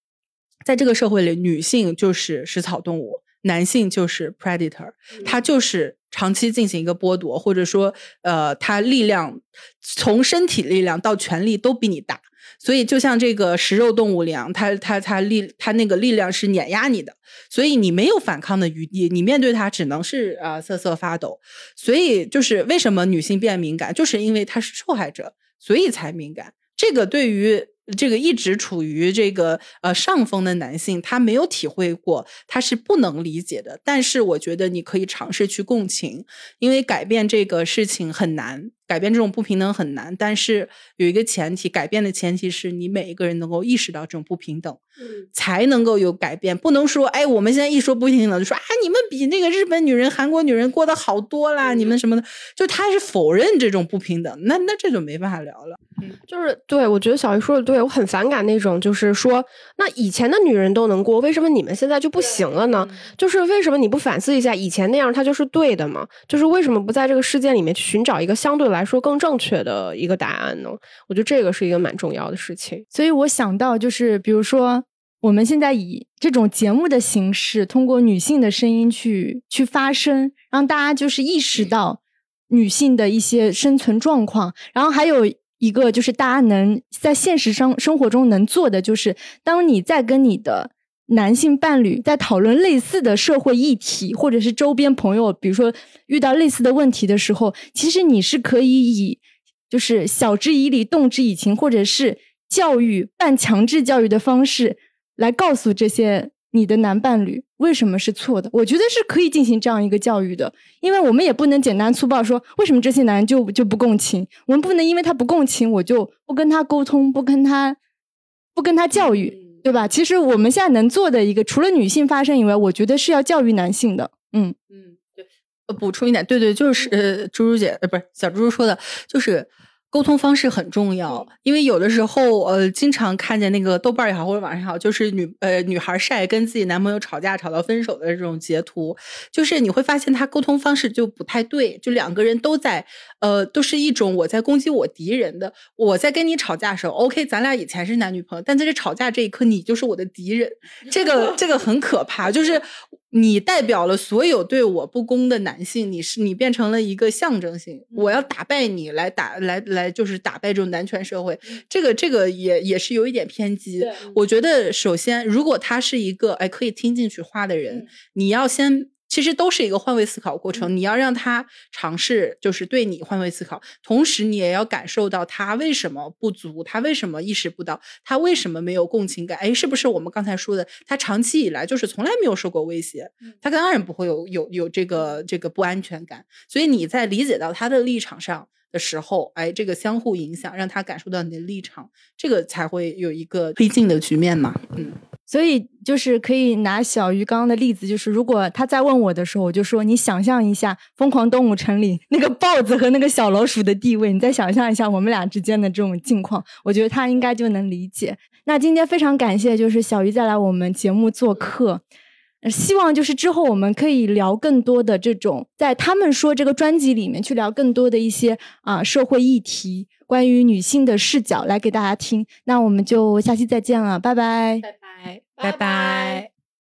在这个社会里，女性就是食草动物。男性就是 predator，他就是长期进行一个剥夺，或者说，呃，他力量从身体力量到权力都比你大，所以就像这个食肉动物一样，他他他力他那个力量是碾压你的，所以你没有反抗的余地，你面对他只能是啊瑟瑟发抖。所以就是为什么女性变敏感，就是因为她是受害者，所以才敏感。这个对于。这个一直处于这个呃上风的男性，他没有体会过，他是不能理解的。但是我觉得你可以尝试去共情，因为改变这个事情很难。改变这种不平等很难，但是有一个前提，改变的前提是你每一个人能够意识到这种不平等，才能够有改变。不能说，哎，我们现在一说不平等，就说啊，你们比那个日本女人、韩国女人过得好多啦，你们什么的，就他是否认这种不平等，那那这就没办法聊了。就是对我觉得小鱼说的对，我很反感那种，就是说，那以前的女人都能过，为什么你们现在就不行了呢？就是为什么你不反思一下，以前那样它就是对的吗？就是为什么不在这个事件里面去寻找一个相对来说更正确的一个答案呢？我觉得这个是一个蛮重要的事情。所以我想到，就是比如说，我们现在以这种节目的形式，通过女性的声音去去发声，让大家就是意识到女性的一些生存状况。然后还有一个就是大家能在现实生生活中能做的，就是当你在跟你的。男性伴侣在讨论类似的社会议题，或者是周边朋友，比如说遇到类似的问题的时候，其实你是可以以就是晓之以理、动之以情，或者是教育半强制教育的方式来告诉这些你的男伴侣为什么是错的。我觉得是可以进行这样一个教育的，因为我们也不能简单粗暴说为什么这些男人就就不共情，我们不能因为他不共情，我就不跟他沟通，不跟他不跟他教育。对吧？其实我们现在能做的一个，除了女性发声以外，我觉得是要教育男性的。嗯嗯，对。补充一点，对对，就是呃，猪猪姐呃，不是小猪猪说的，就是。沟通方式很重要，因为有的时候，呃，经常看见那个豆瓣也好，或者网上也好，就是女呃女孩晒跟自己男朋友吵架吵到分手的这种截图，就是你会发现他沟通方式就不太对，就两个人都在，呃，都是一种我在攻击我敌人的，我在跟你吵架的时候，OK，咱俩以前是男女朋友，但在这吵架这一刻，你就是我的敌人，这个这个很可怕，就是。你代表了所有对我不公的男性，你是你变成了一个象征性，我要打败你来打来来就是打败这种男权社会，这个这个也也是有一点偏激。我觉得首先，如果他是一个哎可以听进去话的人，你要先。其实都是一个换位思考过程。你要让他尝试，就是对你换位思考，同时你也要感受到他为什么不足，他为什么意识不到，他为什么没有共情感？哎，是不是我们刚才说的，他长期以来就是从来没有受过威胁，他当然不会有有有这个这个不安全感。所以你在理解到他的立场上。的时候，哎，这个相互影响，让他感受到你的立场，这个才会有一个推进的局面嘛。嗯，所以就是可以拿小鱼刚刚的例子，就是如果他再问我的时候，我就说你想象一下《疯狂动物城》里那个豹子和那个小老鼠的地位，你再想象一下我们俩之间的这种境况，我觉得他应该就能理解。那今天非常感谢，就是小鱼再来我们节目做客。希望就是之后我们可以聊更多的这种，在他们说这个专辑里面去聊更多的一些啊社会议题，关于女性的视角来给大家听。那我们就下期再见了，拜拜，拜拜，